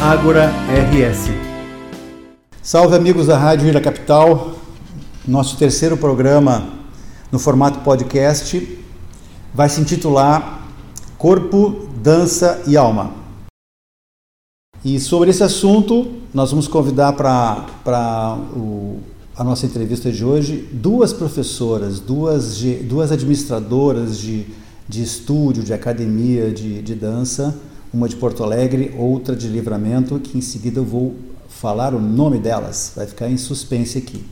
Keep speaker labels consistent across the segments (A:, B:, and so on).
A: Ágora RS. Salve amigos da Rádio Ira Capital, nosso terceiro programa no formato podcast vai se intitular Corpo, Dança e Alma. E sobre esse assunto, nós vamos convidar para a nossa entrevista de hoje duas professoras, duas, duas administradoras de, de estúdio, de academia de, de dança uma de Porto Alegre, outra de Livramento, que em seguida eu vou falar o nome delas, vai ficar em suspense aqui.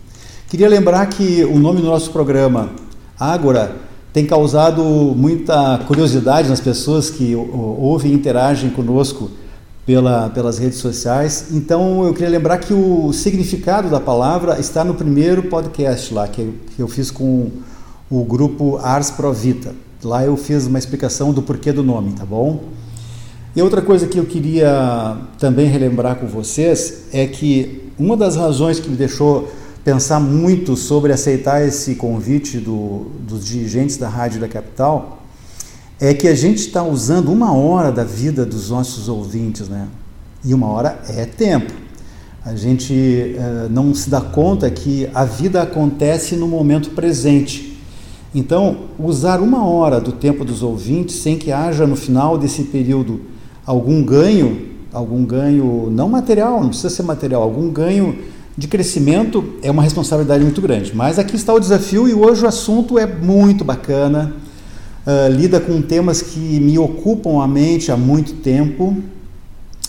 A: Queria lembrar que o nome do nosso programa, Ágora, tem causado muita curiosidade nas pessoas que ouvem e interagem conosco pela, pelas redes sociais. Então eu queria lembrar que o significado da palavra está no primeiro podcast lá, que eu, fiz com o grupo Ars Pro Vita. Lá eu fiz uma explicação do porquê do nome, tá bom? E outra coisa que eu queria também relembrar com vocês é que uma das razões que me deixou pensar muito sobre aceitar esse convite do, dos dirigentes da Rádio da Capital é que a gente está usando uma hora da vida dos nossos ouvintes, né? E uma hora é tempo. A gente uh, não se dá conta que a vida acontece no momento presente. Então, usar uma hora do tempo dos ouvintes sem que haja no final desse período algum ganho, algum ganho não material, não precisa ser material, algum ganho de crescimento é uma responsabilidade muito grande. Mas aqui está o desafio e hoje o assunto é muito bacana, uh, lida com temas que me ocupam a mente há muito tempo.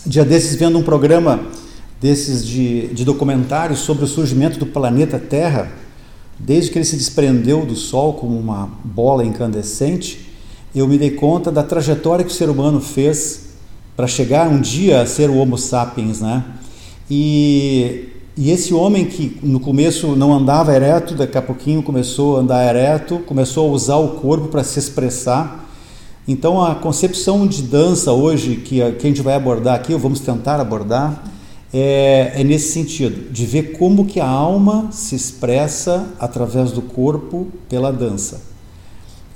A: Dia desses vendo um programa desses de, de documentários sobre o surgimento do planeta Terra, desde que ele se desprendeu do Sol como uma bola incandescente, eu me dei conta da trajetória que o ser humano fez para chegar um dia a ser o Homo sapiens, né? E, e esse homem que no começo não andava ereto, daqui a pouquinho começou a andar ereto, começou a usar o corpo para se expressar. Então a concepção de dança hoje que a, que a gente vai abordar aqui, ou vamos tentar abordar, é, é nesse sentido, de ver como que a alma se expressa através do corpo pela dança.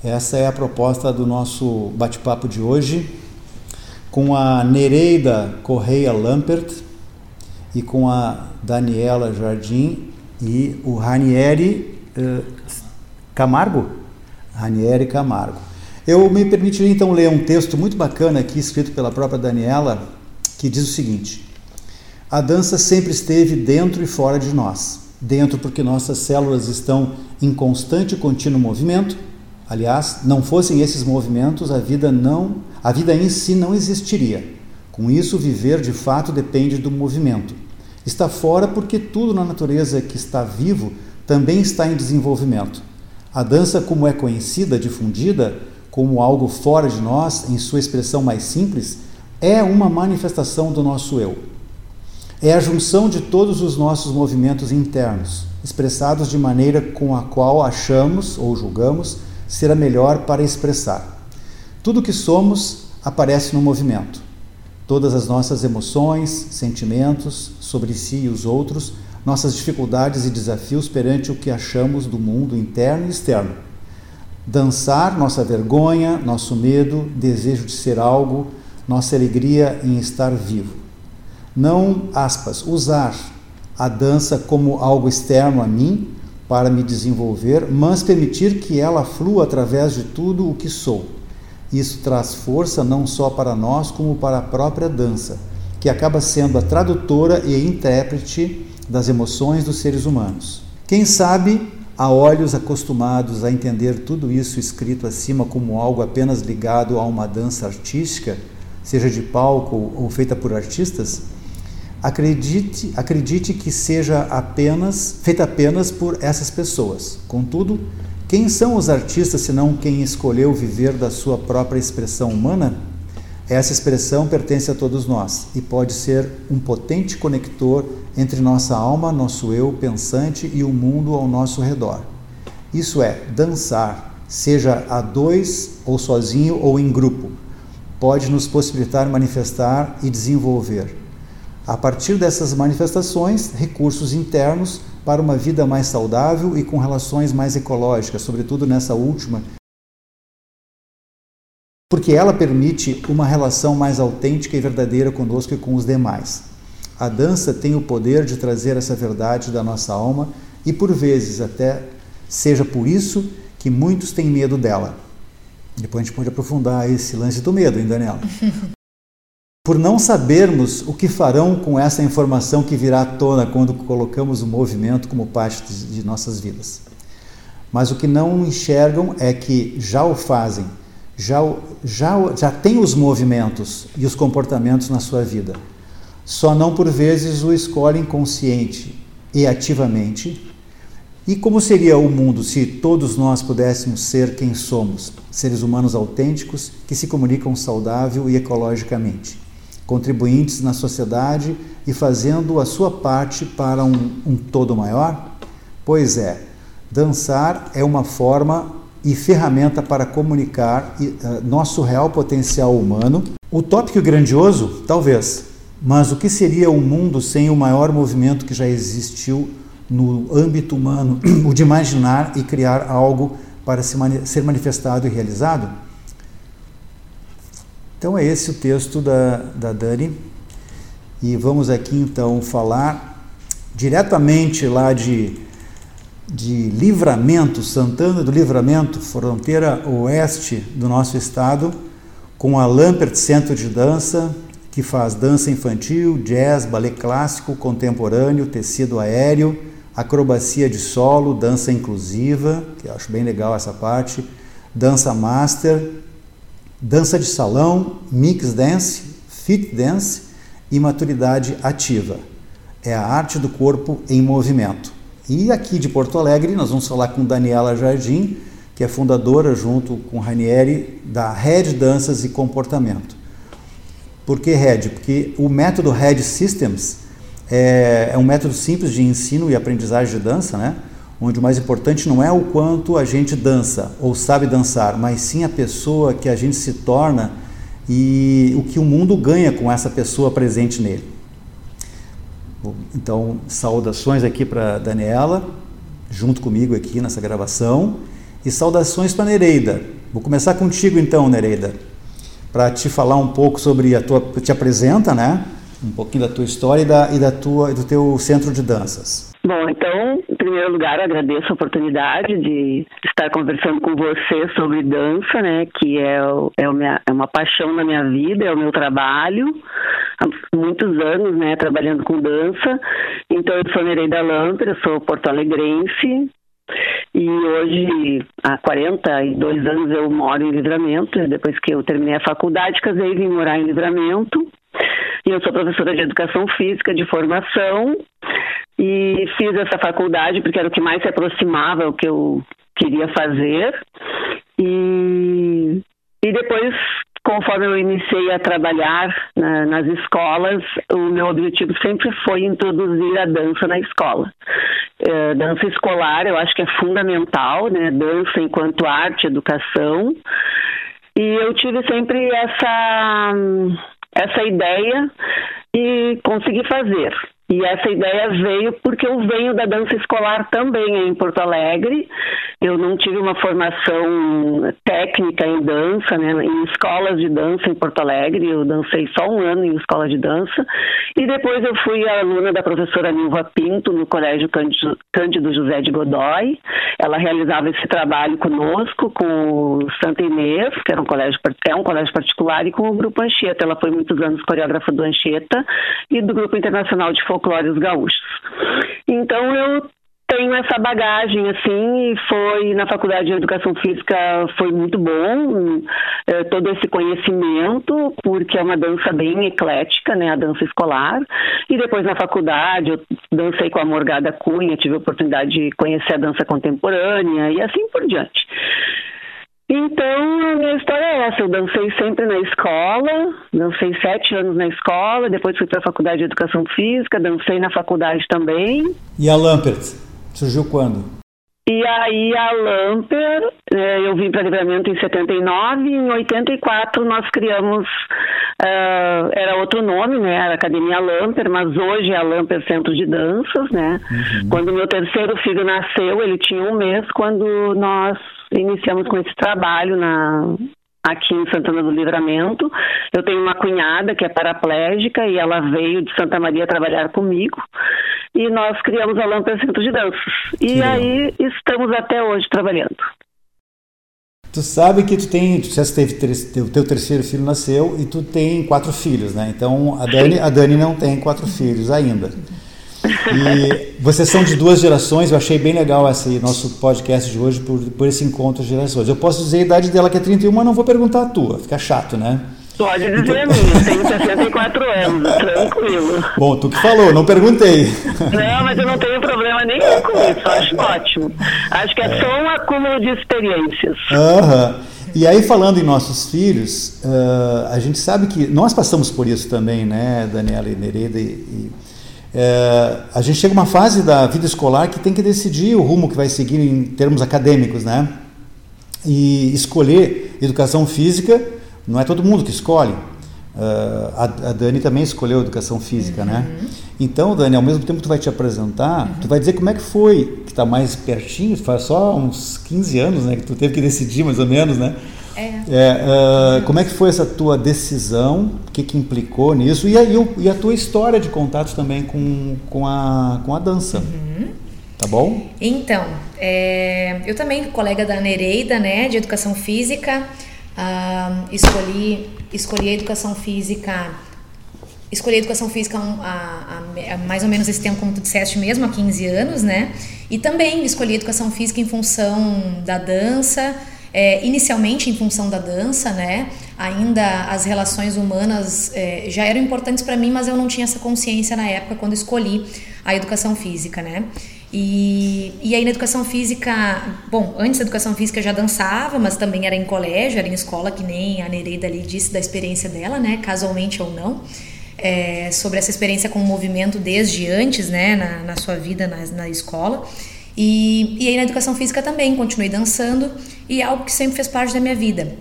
A: Essa é a proposta do nosso bate-papo de hoje com a Nereida Correia Lampert e com a Daniela Jardim e o Ranieri uh, Camargo. Ranieri Camargo. Eu me permitiria então ler um texto muito bacana aqui, escrito pela própria Daniela, que diz o seguinte: A dança sempre esteve dentro e fora de nós. Dentro, porque nossas células estão em constante e contínuo movimento. Aliás, não fossem esses movimentos, a vida não a vida em si não existiria. Com isso, viver de fato depende do movimento. Está fora porque tudo na natureza que está vivo também está em desenvolvimento. A dança, como é conhecida, difundida, como algo fora de nós, em sua expressão mais simples, é uma manifestação do nosso eu. É a junção de todos os nossos movimentos internos, expressados de maneira com a qual achamos ou julgamos ser a melhor para expressar. Tudo que somos aparece no movimento. Todas as nossas emoções, sentimentos sobre si e os outros, nossas dificuldades e desafios perante o que achamos do mundo interno e externo. Dançar nossa vergonha, nosso medo, desejo de ser algo, nossa alegria em estar vivo. Não, aspas, usar a dança como algo externo a mim para me desenvolver, mas permitir que ela flua através de tudo o que sou. Isso traz força não só para nós, como para a própria dança, que acaba sendo a tradutora e intérprete das emoções dos seres humanos. Quem sabe a olhos acostumados a entender tudo isso escrito acima como algo apenas ligado a uma dança artística, seja de palco ou feita por artistas, acredite, acredite que seja apenas feita apenas por essas pessoas. Contudo, quem são os artistas senão quem escolheu viver da sua própria expressão humana? Essa expressão pertence a todos nós e pode ser um potente conector entre nossa alma, nosso eu pensante e o mundo ao nosso redor. Isso é, dançar, seja a dois ou sozinho ou em grupo, pode nos possibilitar manifestar e desenvolver. A partir dessas manifestações, recursos internos para uma vida mais saudável e com relações mais ecológicas, sobretudo nessa última porque ela permite uma relação mais autêntica e verdadeira conosco e com os demais. A dança tem o poder de trazer essa verdade da nossa alma e, por vezes, até seja por isso que muitos têm medo dela. Depois a gente pode aprofundar esse lance do medo, hein, Daniela? por não sabermos o que farão com essa informação que virá à tona quando colocamos o movimento como parte de nossas vidas. Mas o que não enxergam é que já o fazem já, já, já tem os movimentos e os comportamentos na sua vida. Só não por vezes o escolhem consciente e ativamente. E como seria o mundo se todos nós pudéssemos ser quem somos, seres humanos autênticos que se comunicam saudável e ecologicamente, contribuintes na sociedade e fazendo a sua parte para um, um todo maior? Pois é, dançar é uma forma e ferramenta para comunicar uh, nosso real potencial humano. Utópico e grandioso? Talvez. Mas o que seria o um mundo sem o maior movimento que já existiu no âmbito humano, o de imaginar e criar algo para ser manifestado e realizado? Então é esse o texto da, da Dani. E vamos aqui então falar diretamente lá de de Livramento, Santana do Livramento, fronteira oeste do nosso estado, com a Lampert Centro de Dança, que faz dança infantil, jazz, balé clássico, contemporâneo, tecido aéreo, acrobacia de solo, dança inclusiva, que eu acho bem legal essa parte, dança master, dança de salão, mix dance, fit dance e maturidade ativa. É a arte do corpo em movimento. E aqui de Porto Alegre, nós vamos falar com Daniela Jardim, que é fundadora, junto com Ranieri, da Red Danças e Comportamento. Por que Red? Porque o método Red Systems é, é um método simples de ensino e aprendizagem de dança, né? Onde o mais importante não é o quanto a gente dança ou sabe dançar, mas sim a pessoa que a gente se torna e o que o mundo ganha com essa pessoa presente nele. Então, saudações aqui para Daniela, junto comigo aqui nessa gravação, e saudações para Nereida. Vou começar contigo então, Nereida, para te falar um pouco sobre a tua, te apresenta, né? Um pouquinho da tua história e, da, e da tua, do teu centro de danças.
B: Bom, então, primeiro lugar, agradeço a oportunidade de estar conversando com você sobre dança, né, que é, é, minha, é uma paixão na minha vida, é o meu trabalho, há muitos anos, né, trabalhando com dança. Então, eu sou Nereida Lamper, sou porto-alegrense, e hoje, há 42 anos, eu moro em Livramento. Depois que eu terminei a faculdade, casei e vim morar em Livramento. E eu sou professora de educação física de formação e fiz essa faculdade porque era o que mais se aproximava ao que eu queria fazer. E, e depois, conforme eu iniciei a trabalhar na, nas escolas, o meu objetivo sempre foi introduzir a dança na escola. É, dança escolar eu acho que é fundamental, né? Dança enquanto arte, educação. E eu tive sempre essa essa ideia e consegui fazer. E essa ideia veio porque eu venho da dança escolar também em Porto Alegre. Eu não tive uma formação técnica em dança, né, em escolas de dança em Porto Alegre. Eu dancei só um ano em escola de dança. E depois eu fui aluna da professora Nilva Pinto no Colégio Cândido José de Godoy. Ela realizava esse trabalho conosco, com o Santa Inês, que era um colégio, é um colégio particular, e com o Grupo Anchieta. Ela foi muitos anos coreógrafa do Anchieta e do Grupo Internacional de Folclores Gaúchos. Então eu tenho essa bagagem assim e foi na faculdade de educação física foi muito bom é, todo esse conhecimento porque é uma dança bem eclética né a dança escolar e depois na faculdade eu dancei com a Morgada Cunha tive a oportunidade de conhecer a dança contemporânea e assim por diante então, a minha história é essa. Eu dancei sempre na escola, dancei sete anos na escola, depois fui para a faculdade de educação física, dancei na faculdade também.
A: E a Lampert? Surgiu quando?
B: E aí a Lamper, é, eu vim para Livramento em 79, em 84 nós criamos, uh, era outro nome, né, era Academia Lamper, mas hoje é a Lamper Centro de Danças, né. Uhum. Quando meu terceiro filho nasceu, ele tinha um mês quando nós iniciamos com esse trabalho na, aqui em Santana do Livramento. Eu tenho uma cunhada que é paraplégica e ela veio de Santa Maria trabalhar comigo. E nós criamos a Lâmpada Centro de Danças. E aí estamos até hoje trabalhando.
A: Tu sabe que tu tem, tu já teve o teu terceiro filho nasceu e tu tem quatro filhos, né? Então a Dani, a Dani não tem quatro filhos ainda. E vocês são de duas gerações, eu achei bem legal esse nosso podcast de hoje por, por esse encontro de gerações. Eu posso dizer a idade dela que é 31, mas não vou perguntar a tua, fica chato, né?
B: Pode dizer então... a minha, tenho 64 anos, tranquilo.
A: Bom, tu que falou, não perguntei.
B: Não, mas eu não tenho problema nenhum com isso, acho ótimo. Acho que é, é. só um acúmulo de experiências.
A: Aham. Uhum. E aí, falando em nossos filhos, uh, a gente sabe que nós passamos por isso também, né, Daniela e Nereida, e, e é, a gente chega uma fase da vida escolar que tem que decidir o rumo que vai seguir em termos acadêmicos, né? E escolher educação física não é todo mundo que escolhe. Uh, a, a, Dani também escolheu educação física, né? uhum. né? Então, Dani, ao mesmo tempo que tu vai te apresentar, uhum. tu vai dizer como é que foi, que está mais pertinho, faz só uns 15 anos, né? Que tu teve que decidir mais ou menos, né? É. é uh, como é que foi essa tua decisão? O que, que implicou nisso? E a, e a tua história de contatos também com, com, a, com a dança. Uhum. Tá bom?
C: Então, é, eu também, colega da Nereida, né, de Educação Física, uh, escolhi, escolhi a Educação Física escolhi educação física há, há, mais ou menos esse tempo, como tu disseste mesmo, há 15 anos, né? E também escolhi educação física em função da dança, é, inicialmente em função da dança, né? Ainda as relações humanas é, já eram importantes para mim, mas eu não tinha essa consciência na época quando escolhi a educação física, né? E, e aí na educação física, bom, antes da educação física já dançava, mas também era em colégio, era em escola, que nem a Nereida ali disse da experiência dela, né? Casualmente ou não. É, sobre essa experiência com o movimento desde antes, né, na, na sua vida na, na escola. E, e aí na educação física também, continuei dançando e é algo que sempre fez parte da minha vida.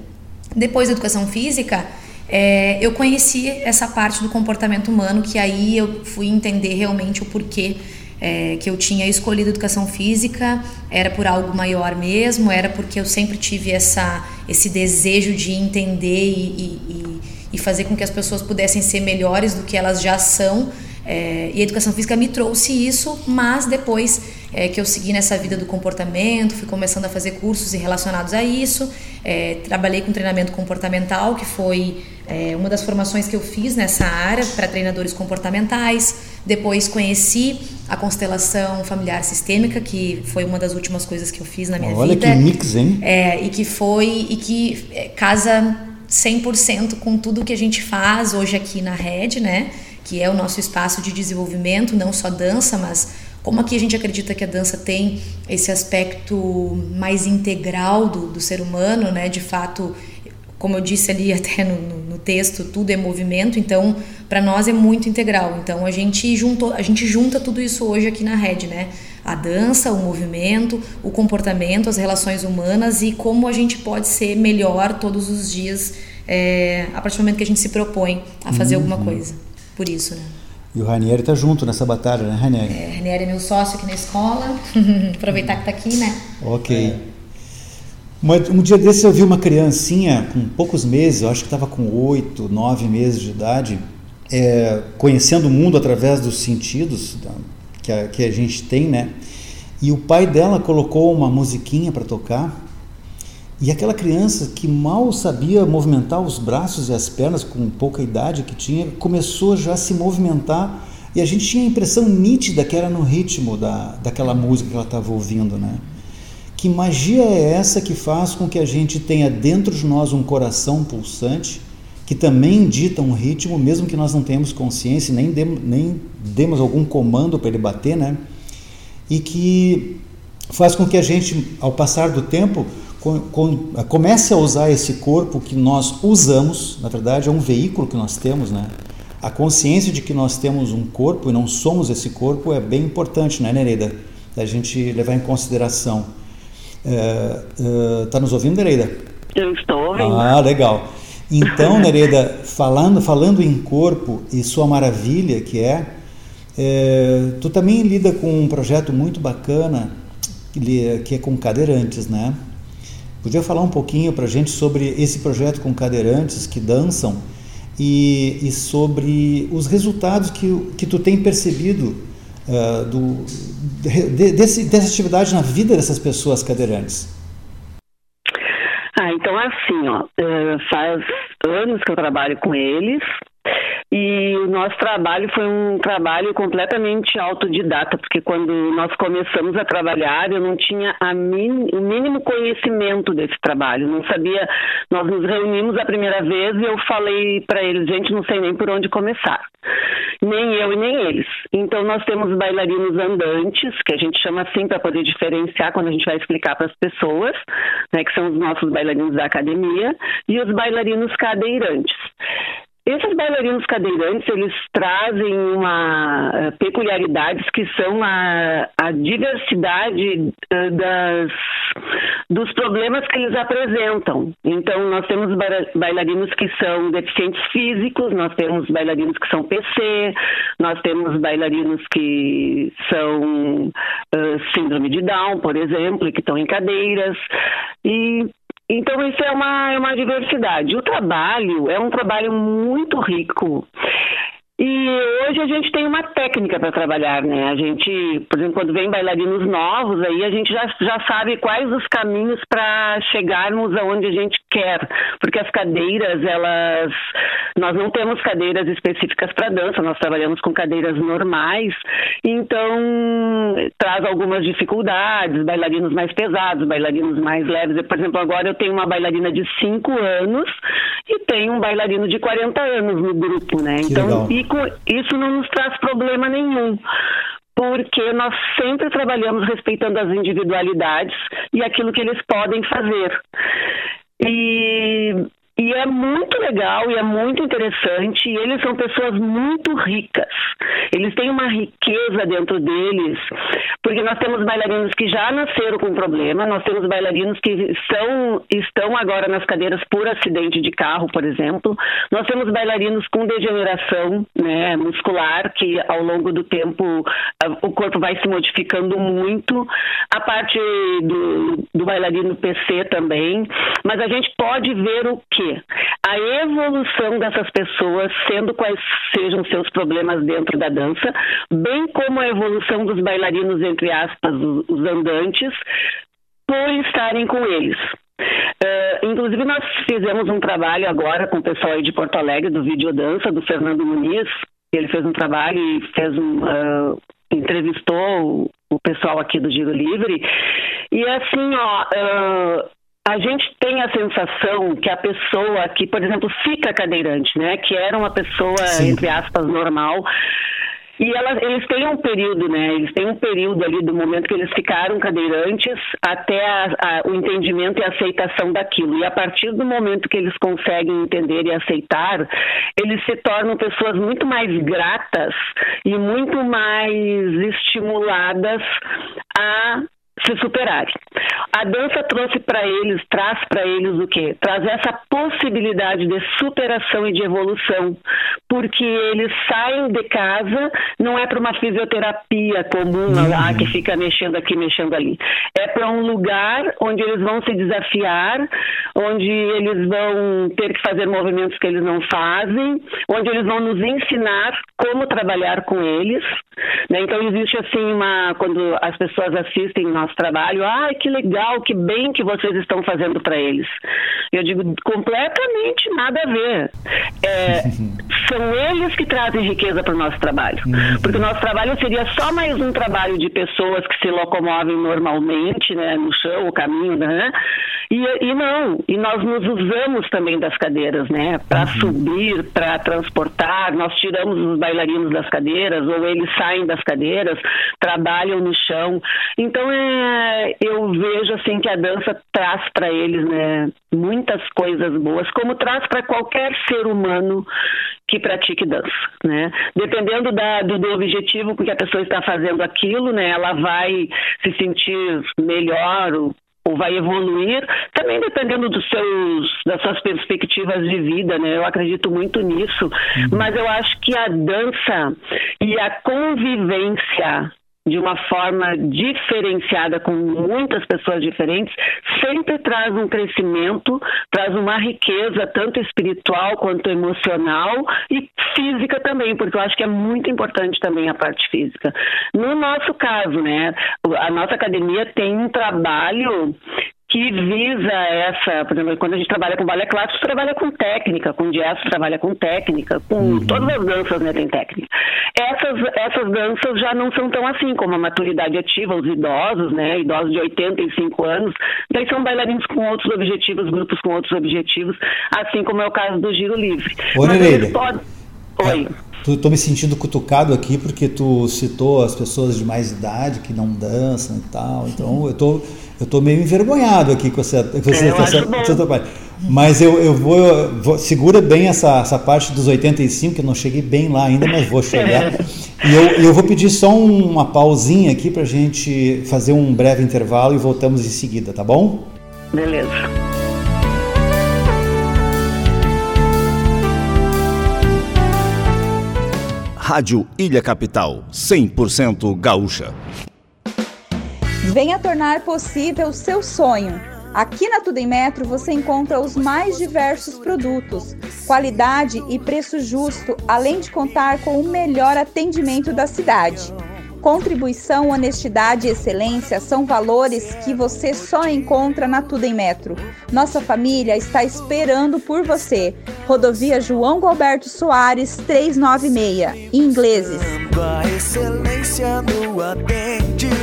C: Depois da educação física, é, eu conheci essa parte do comportamento humano que aí eu fui entender realmente o porquê é, que eu tinha escolhido educação física era por algo maior mesmo, era porque eu sempre tive essa, esse desejo de entender e, e, e fazer com que as pessoas pudessem ser melhores do que elas já são. É, e a educação física me trouxe isso, mas depois é, que eu segui nessa vida do comportamento, fui começando a fazer cursos relacionados a isso, é, trabalhei com treinamento comportamental, que foi é, uma das formações que eu fiz nessa área para treinadores comportamentais. Depois conheci a constelação familiar sistêmica, que foi uma das últimas coisas que eu fiz na minha
A: Olha
C: vida.
A: Olha que mix, hein?
C: É, e que foi e que é, casa 100% com tudo que a gente faz hoje aqui na rede, né? Que é o nosso espaço de desenvolvimento, não só dança, mas como aqui a gente acredita que a dança tem esse aspecto mais integral do, do ser humano, né? De fato, como eu disse ali até no, no texto, tudo é movimento, então para nós é muito integral. Então a gente juntou, a gente junta tudo isso hoje aqui na rede, né? A dança, o movimento, o comportamento, as relações humanas e como a gente pode ser melhor todos os dias é, a partir do momento que a gente se propõe a fazer uhum. alguma coisa. Por isso, né?
A: E o Ranieri está junto nessa batalha, né, Ranieri?
C: É, Ranieri é meu sócio aqui na escola. Aproveitar que está aqui, né?
A: Ok. Um dia desses eu vi uma criancinha com poucos meses, eu acho que estava com oito, nove meses de idade, é, conhecendo o mundo através dos sentidos que, a, que a gente tem, né? E o pai dela colocou uma musiquinha para tocar. E aquela criança que mal sabia movimentar os braços e as pernas com pouca idade que tinha, começou já a se movimentar e a gente tinha a impressão nítida que era no ritmo da, daquela música que ela estava ouvindo, né? Que magia é essa que faz com que a gente tenha dentro de nós um coração pulsante, que também dita um ritmo, mesmo que nós não tenhamos consciência, nem, nem demos algum comando para ele bater, né? E que faz com que a gente, ao passar do tempo, comece a usar esse corpo que nós usamos, na verdade é um veículo que nós temos, né? A consciência de que nós temos um corpo e não somos esse corpo é bem importante, né, Nereida? Da gente levar em consideração. Está é, é, nos ouvindo, Nereida?
B: Eu estou ouvindo.
A: Ah, legal. Então, Nereida, falando, falando em corpo e sua maravilha que é, é, tu também lida com um projeto muito bacana que é com cadeirantes, né? Podia falar um pouquinho para a gente sobre esse projeto com cadeirantes que dançam e, e sobre os resultados que, que tu tem percebido uh, do, de, desse, dessa atividade na vida dessas pessoas cadeirantes?
B: Ah, então assim, ó, eh, faz anos que eu trabalho com eles, e o nosso trabalho foi um trabalho completamente autodidata, porque quando nós começamos a trabalhar, eu não tinha o mínimo conhecimento desse trabalho, não sabia. Nós nos reunimos a primeira vez e eu falei para eles, gente, não sei nem por onde começar. Nem eu e nem eles. Então nós temos bailarinos andantes, que a gente chama assim para poder diferenciar quando a gente vai explicar para as pessoas, né, que são os nossos bailarinos da academia, e os bailarinos cadeirantes. Esses bailarinos cadeirantes, eles trazem uma uh, peculiaridades que são a, a diversidade uh, das, dos problemas que eles apresentam. Então, nós temos bailarinos que são deficientes físicos, nós temos bailarinos que são PC, nós temos bailarinos que são uh, síndrome de Down, por exemplo, e que estão em cadeiras. E então, isso é uma, é uma diversidade. O trabalho é um trabalho muito rico. E hoje a gente tem uma técnica para trabalhar, né? A gente, por exemplo, quando vem bailarinos novos, aí a gente já, já sabe quais os caminhos para chegarmos aonde a gente quer, porque as cadeiras, elas, nós não temos cadeiras específicas para dança, nós trabalhamos com cadeiras normais, então traz algumas dificuldades, bailarinos mais pesados, bailarinos mais leves. Por exemplo, agora eu tenho uma bailarina de 5 anos e tenho um bailarino de 40 anos no grupo, né?
A: Que então,
B: e isso não nos traz problema nenhum porque nós sempre trabalhamos respeitando as individualidades e aquilo que eles podem fazer. E e é muito legal e é muito interessante. E eles são pessoas muito ricas. Eles têm uma riqueza dentro deles, porque nós temos bailarinos que já nasceram com problema, nós temos bailarinos que são, estão agora nas cadeiras por acidente de carro, por exemplo. Nós temos bailarinos com degeneração né, muscular, que ao longo do tempo o corpo vai se modificando muito. A parte do, do bailarino PC também. Mas a gente pode ver o que a evolução dessas pessoas, sendo quais sejam seus problemas dentro da dança, bem como a evolução dos bailarinos, entre aspas, os andantes, por estarem com eles. Uh, inclusive, nós fizemos um trabalho agora com o pessoal aí de Porto Alegre, do Videodança, do Fernando Muniz. Ele fez um trabalho e fez um, uh, entrevistou o pessoal aqui do Giro Livre. E assim, ó, uh, a gente tem a sensação que a pessoa que, por exemplo, fica cadeirante, né, que era uma pessoa, Sim. entre aspas, normal, e elas, eles têm um período, né? Eles têm um período ali do momento que eles ficaram cadeirantes até a, a, o entendimento e aceitação daquilo. E a partir do momento que eles conseguem entender e aceitar, eles se tornam pessoas muito mais gratas e muito mais estimuladas a se superarem. A dança trouxe para eles, traz para eles o quê? Traz essa possibilidade de superação e de evolução, porque eles saem de casa, não é para uma fisioterapia comum uhum. lá que fica mexendo aqui, mexendo ali. É para um lugar onde eles vão se desafiar, onde eles vão ter que fazer movimentos que eles não fazem, onde eles vão nos ensinar como trabalhar com eles. Né? Então existe assim uma quando as pessoas assistem nosso trabalho, ah, que legal, que bem que vocês estão fazendo para eles. Eu digo completamente nada a ver. É, são eles que trazem riqueza para o nosso trabalho, uhum. porque o nosso trabalho seria só mais um trabalho de pessoas que se locomovem normalmente, né, no chão, o caminho, né? E, e não, e nós nos usamos também das cadeiras, né, para uhum. subir, para transportar. Nós tiramos os bailarinos das cadeiras ou eles saem das cadeiras, trabalham no chão. Então é, eu vejo assim que a dança traz para eles, né, muitas coisas boas, como traz para qualquer ser humano que pratique dança, né? Dependendo da, do, do objetivo que a pessoa está fazendo aquilo, né? Ela vai se sentir melhor ou vai evoluir, também dependendo dos seus, das suas perspectivas de vida, né? Eu acredito muito nisso, uhum. mas eu acho que a dança e a convivência de uma forma diferenciada com muitas pessoas diferentes, sempre traz um crescimento, traz uma riqueza tanto espiritual quanto emocional e física também, porque eu acho que é muito importante também a parte física. No nosso caso, né, a nossa academia tem um trabalho que visa essa, por exemplo, quando a gente trabalha com balé clássico, trabalha com técnica, com jazz trabalha com técnica, com uhum. todas as danças né, tem técnica. Essas, essas danças já não são tão assim, como a maturidade ativa, os idosos, né, idosos de 85 anos, daí são bailarinos com outros objetivos, grupos com outros objetivos, assim como é o caso do Giro Livre.
A: Oi, Mas eles podem... Oi. É, tô me sentindo cutucado aqui porque tu citou as pessoas de mais idade que não dançam e tal, então eu tô eu estou meio envergonhado aqui com essa, com essa,
B: eu essa, essa
A: parte. Mas eu, eu vou, vou, Segura bem essa, essa parte dos 85, que eu não cheguei bem lá ainda, mas vou chegar. e eu, eu vou pedir só uma pausinha aqui para a gente fazer um breve intervalo e voltamos em seguida, tá bom?
B: Beleza.
D: Rádio Ilha Capital, 100% gaúcha.
E: Venha tornar possível o seu sonho. Aqui na Tudo em Metro você encontra os mais diversos produtos, qualidade e preço justo, além de contar com o melhor atendimento da cidade. Contribuição, honestidade e excelência são valores que você só encontra na Tudo em Metro. Nossa família está esperando por você. Rodovia João Gilberto Soares 396, ingleses. A excelência no atendimento.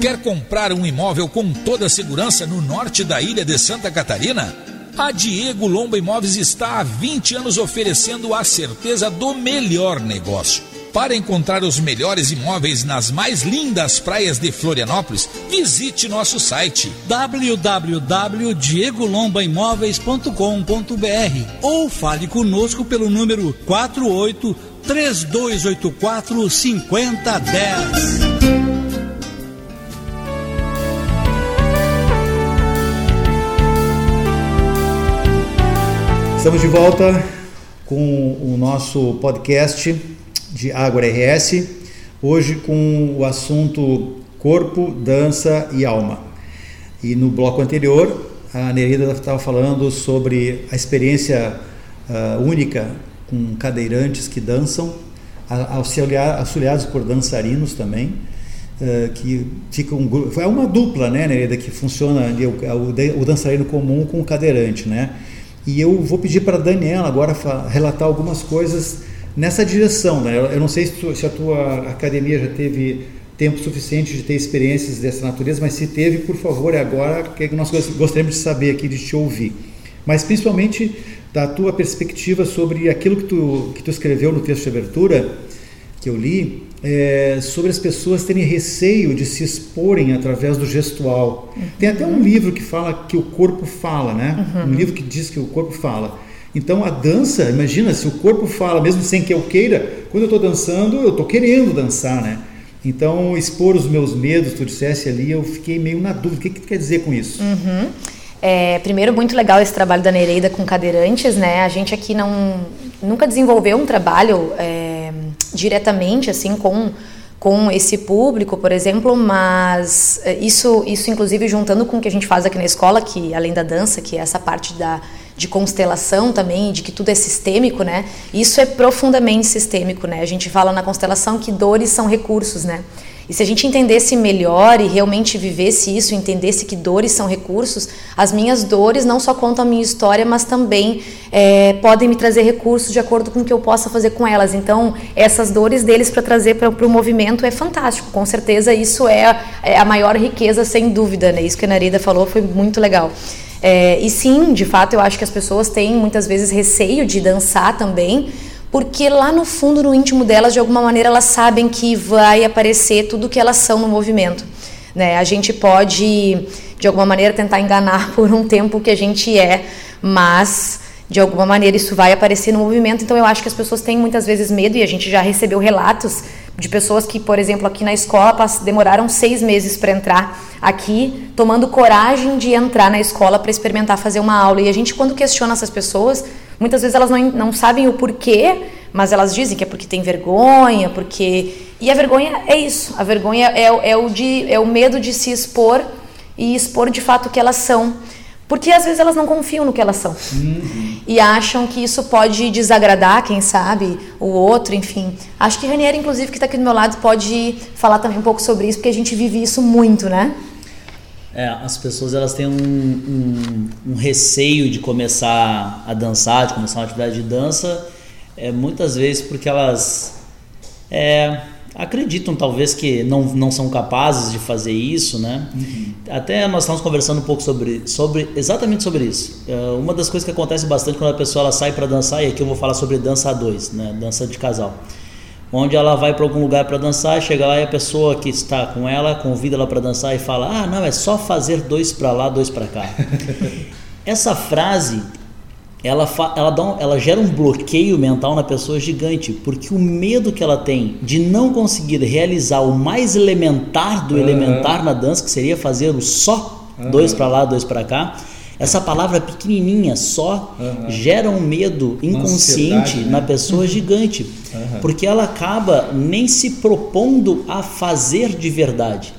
F: Quer comprar um imóvel com toda a segurança no norte da ilha de Santa Catarina? A Diego Lomba Imóveis está há 20 anos oferecendo a certeza do melhor negócio. Para encontrar os melhores imóveis nas mais lindas praias de Florianópolis, visite nosso site www.diegolombaimoveis.com.br ou fale conosco pelo número 48 3284 5010.
A: Estamos de volta com o nosso podcast de Água RS, hoje com o assunto corpo, dança e alma. E no bloco anterior, a Nereida estava falando sobre a experiência uh, única com cadeirantes que dançam, auxiliados por dançarinos também, uh, que ficam é uma dupla, né, Nereida, que funciona ali, o, o dançarino comum com o cadeirante, né? E eu vou pedir para a Daniela agora relatar algumas coisas nessa direção. Né? Eu não sei se, tu, se, a tua academia já teve tempo suficiente de ter experiências dessa natureza, mas se teve, por favor, é agora que nós gostaríamos de saber aqui, de te ouvir. Mas principalmente da tua perspectiva sobre aquilo que tu, que tu escreveu no texto de abertura, que eu li, é, sobre as pessoas terem receio de se exporem através do gestual. Uhum. Tem até um livro que fala que o corpo fala, né? Uhum. Um livro que diz que o corpo fala. Então a dança, imagina, se o corpo fala, mesmo sem que eu queira, quando eu estou dançando, eu estou querendo dançar, né? Então, expor os meus medos, tu dissesse ali, eu fiquei meio na dúvida. O que, que tu quer dizer com isso?
C: Uhum. É, primeiro, muito legal esse trabalho da Nereida com cadeirantes, né? A gente aqui não nunca desenvolveu um trabalho é, diretamente assim com com esse público, por exemplo, mas é, isso, isso inclusive juntando com o que a gente faz aqui na escola, que além da dança, que é essa parte da, de constelação também, de que tudo é sistêmico, né? Isso é profundamente sistêmico, né? A gente fala na constelação que dores são recursos, né? E se a gente entendesse melhor e realmente vivesse isso, entendesse que dores são recursos, as minhas dores não só contam a minha história, mas também é, podem me trazer recursos de acordo com o que eu possa fazer com elas. Então, essas dores deles para trazer para o movimento é fantástico. Com certeza, isso é é a maior riqueza, sem dúvida. Né? Isso que a Narida falou foi muito legal. É, e sim, de fato, eu acho que as pessoas têm muitas vezes receio de dançar também, porque lá no fundo, no íntimo delas, de alguma maneira, elas sabem que vai aparecer tudo que elas são no movimento. Né? A gente pode, de alguma maneira, tentar enganar por um tempo que a gente é, mas de alguma maneira isso vai aparecer no movimento. Então eu acho que as pessoas têm muitas vezes medo e a gente já recebeu relatos de pessoas que, por exemplo, aqui na escola demoraram seis meses para entrar aqui, tomando coragem de entrar na escola para experimentar fazer uma aula. E a gente, quando questiona essas pessoas, muitas vezes elas não, não sabem o porquê, mas elas dizem que é porque tem vergonha, porque. E a vergonha é isso. A vergonha é, é, o, de, é o medo de se expor e expor de fato o que elas são. Porque às vezes elas não confiam no que elas são. Uhum. E acham que isso pode desagradar, quem sabe, o outro, enfim. Acho que Ranieri, inclusive, que está aqui do meu lado, pode falar também um pouco sobre isso, porque a gente vive isso muito, né?
G: É, as pessoas elas têm um, um, um, receio de começar a dançar, de começar uma atividade de dança, é, muitas vezes porque elas é, acreditam talvez que não, não são capazes de fazer isso, né? Uhum. Até nós estamos conversando um pouco sobre, sobre exatamente sobre isso. Uh, uma das coisas que acontece bastante quando a pessoa ela sai para dançar, e aqui eu vou falar sobre dança a dois, né? Dança de casal. Onde ela vai para algum lugar para dançar, chega lá e a pessoa que está com ela convida ela para dançar e fala: "Ah, não, é só fazer dois para lá, dois para cá". Essa frase ela, ela, dá um, ela gera um bloqueio mental na pessoa gigante, porque o medo que ela tem de não conseguir realizar o mais elementar do uhum. elementar na dança, que seria fazer o só, uhum. dois para lá, dois para cá, essa palavra pequenininha só uhum. gera um medo inconsciente né? na pessoa gigante, porque ela acaba nem se propondo a fazer de verdade.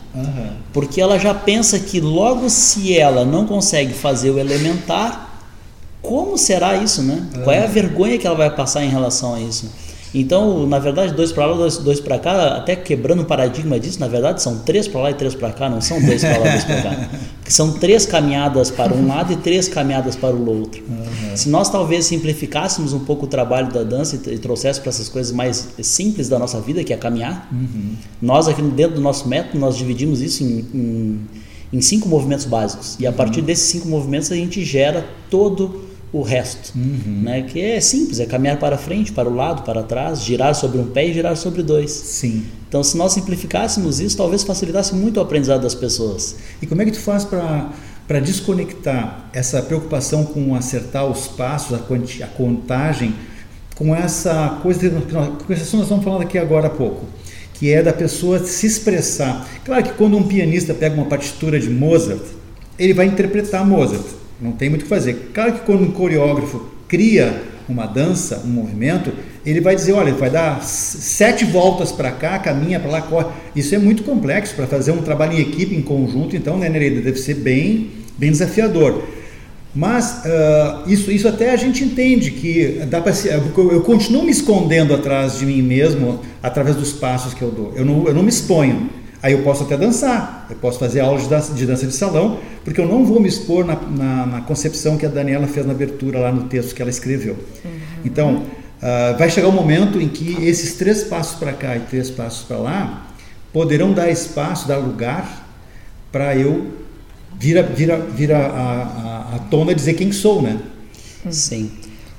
G: Porque ela já pensa que logo se ela não consegue fazer o elementar, como será isso, né? É. Qual é a vergonha que ela vai passar em relação a isso? Então, na verdade, dois para lá, dois, dois para cá, até quebrando o paradigma disso, na verdade são três para lá e três para cá, não são dois para lá e dois para cá. Porque são três caminhadas para um lado e três caminhadas para o outro. Uhum. Se nós talvez simplificássemos um pouco o trabalho da dança e, e trouxéssemos para essas coisas mais simples da nossa vida, que é caminhar, uhum. nós aqui dentro do nosso método, nós dividimos isso em, em, em cinco movimentos básicos. E a partir uhum. desses cinco movimentos a gente gera todo o resto, uhum. né? Que é simples, é caminhar para frente, para o lado, para trás, girar sobre um pé e girar sobre dois.
A: Sim.
G: Então, se nós simplificássemos isso, talvez facilitasse muito o aprendizado das pessoas.
A: E como é que tu faz para para desconectar essa preocupação com acertar os passos, a, a contagem, com essa coisa que nós, que nós estamos falando aqui agora há pouco, que é da pessoa se expressar. Claro que quando um pianista pega uma partitura de Mozart, ele vai interpretar Mozart não tem muito o que fazer. Claro que quando um coreógrafo cria uma dança, um movimento, ele vai dizer, olha, vai dar sete voltas para cá, caminha para lá, corre. Isso é muito complexo para fazer um trabalho em equipe, em conjunto, então, né, Nereida, deve ser bem, bem desafiador. Mas uh, isso, isso até a gente entende que dá para eu, eu continuo me escondendo atrás de mim mesmo através dos passos que eu dou. Eu não, eu não me exponho. Aí eu posso até dançar, eu posso fazer aulas de dança de, dança de salão, porque eu não vou me expor na, na, na, concepção que a Daniela fez na abertura lá no texto que ela escreveu. Uhum. Então, uh, vai chegar um momento em que esses três passos para cá e três passos para lá poderão dar espaço, dar lugar para eu vir, a, vir, a, vir a, a, a tona dizer quem sou, né?
G: Sim.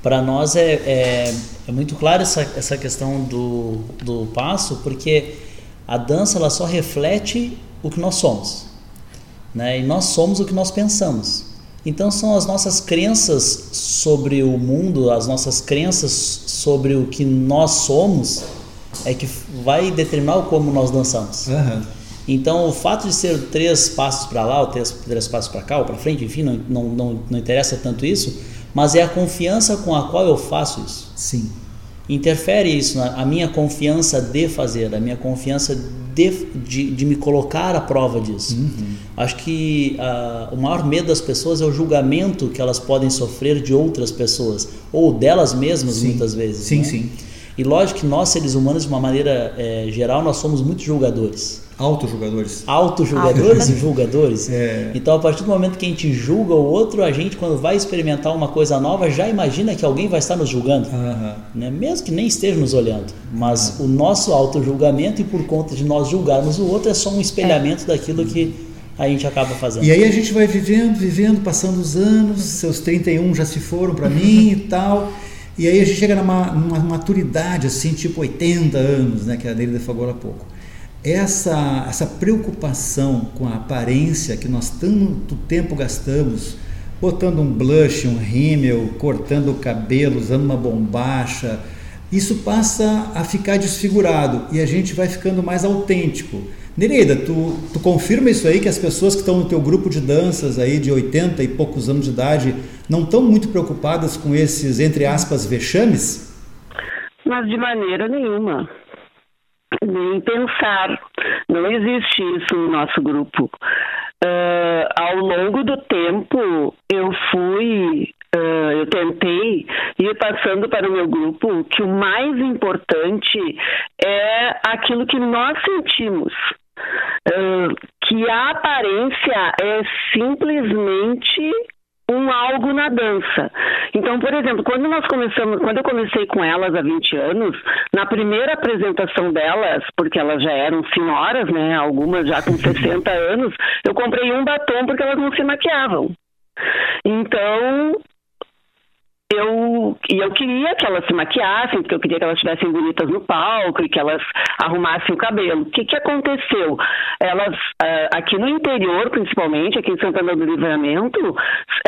G: Para nós é, é, é, muito claro essa, essa questão do, do passo, porque a dança ela só reflete o que nós somos, né? E nós somos o que nós pensamos. Então são as nossas crenças sobre o mundo, as nossas crenças sobre o que nós somos é que vai determinar como nós dançamos.
A: Aham.
G: Então, o fato de ser três passos para lá, ou três, três passos para cá, ou para frente, enfim, não, não, não, não interessa tanto isso, mas é a confiança com a qual eu faço isso.
A: Sim.
G: Interfere isso, na, minha confiança de fazer, a minha confiança de, de, de me colocar à prova disso. Acho que ah, o maior medo das pessoas é o julgamento que elas podem sofrer de outras pessoas, ou delas mesmas,
A: Sim.
G: muitas vezes.
A: Sim,
G: né?
A: sim.
G: E lógico que nós, seres humanos, de uma maneira eh, geral, nós somos muito julgadores.
A: Autojogadores.
G: Auto-julgadores e julgadores.
A: É.
G: Então, a partir do momento que a gente julga o outro, a gente, quando vai experimentar uma coisa nova, já imagina que alguém vai estar nos julgando.
A: Aham.
G: Né? Mesmo que nem esteja nos olhando. Mas o nosso auto-julgamento, e por conta de nós julgarmos o outro, é só um espelhamento daquilo que a gente acaba fazendo.
A: E aí a gente vai vivendo, vivendo, passando os anos, seus 31 já se foram para mim e tal. E aí a gente chega numa, numa maturidade assim, tipo 80 anos, né, que a Neida falou agora há pouco. Essa, essa preocupação com a aparência que nós tanto tempo gastamos, botando um blush, um rímel, cortando o cabelo, usando uma bombacha, isso passa a ficar desfigurado e a gente vai ficando mais autêntico. Nereida, tu, tu confirma isso aí que as pessoas que estão no teu grupo de danças aí de 80 e poucos anos de idade não estão muito preocupadas com esses, entre aspas, vexames?
B: Mas de maneira nenhuma. Nem pensar. Não existe isso no nosso grupo. Ah, ao longo do tempo, eu fui, ah, eu tentei ir passando para o meu grupo que o mais importante é aquilo que nós sentimos. Ah, que a aparência é simplesmente um algo na dança. Então, por exemplo, quando nós começamos, quando eu comecei com elas há 20 anos, na primeira apresentação delas, porque elas já eram senhoras, né, algumas já com 60 anos, eu comprei um batom porque elas não se maquiavam. Então, eu, e eu queria que elas se maquiassem, porque eu queria que elas estivessem bonitas no palco e que elas arrumassem o cabelo. O que, que aconteceu? Elas, ah, aqui no interior, principalmente, aqui em Santana do Livramento,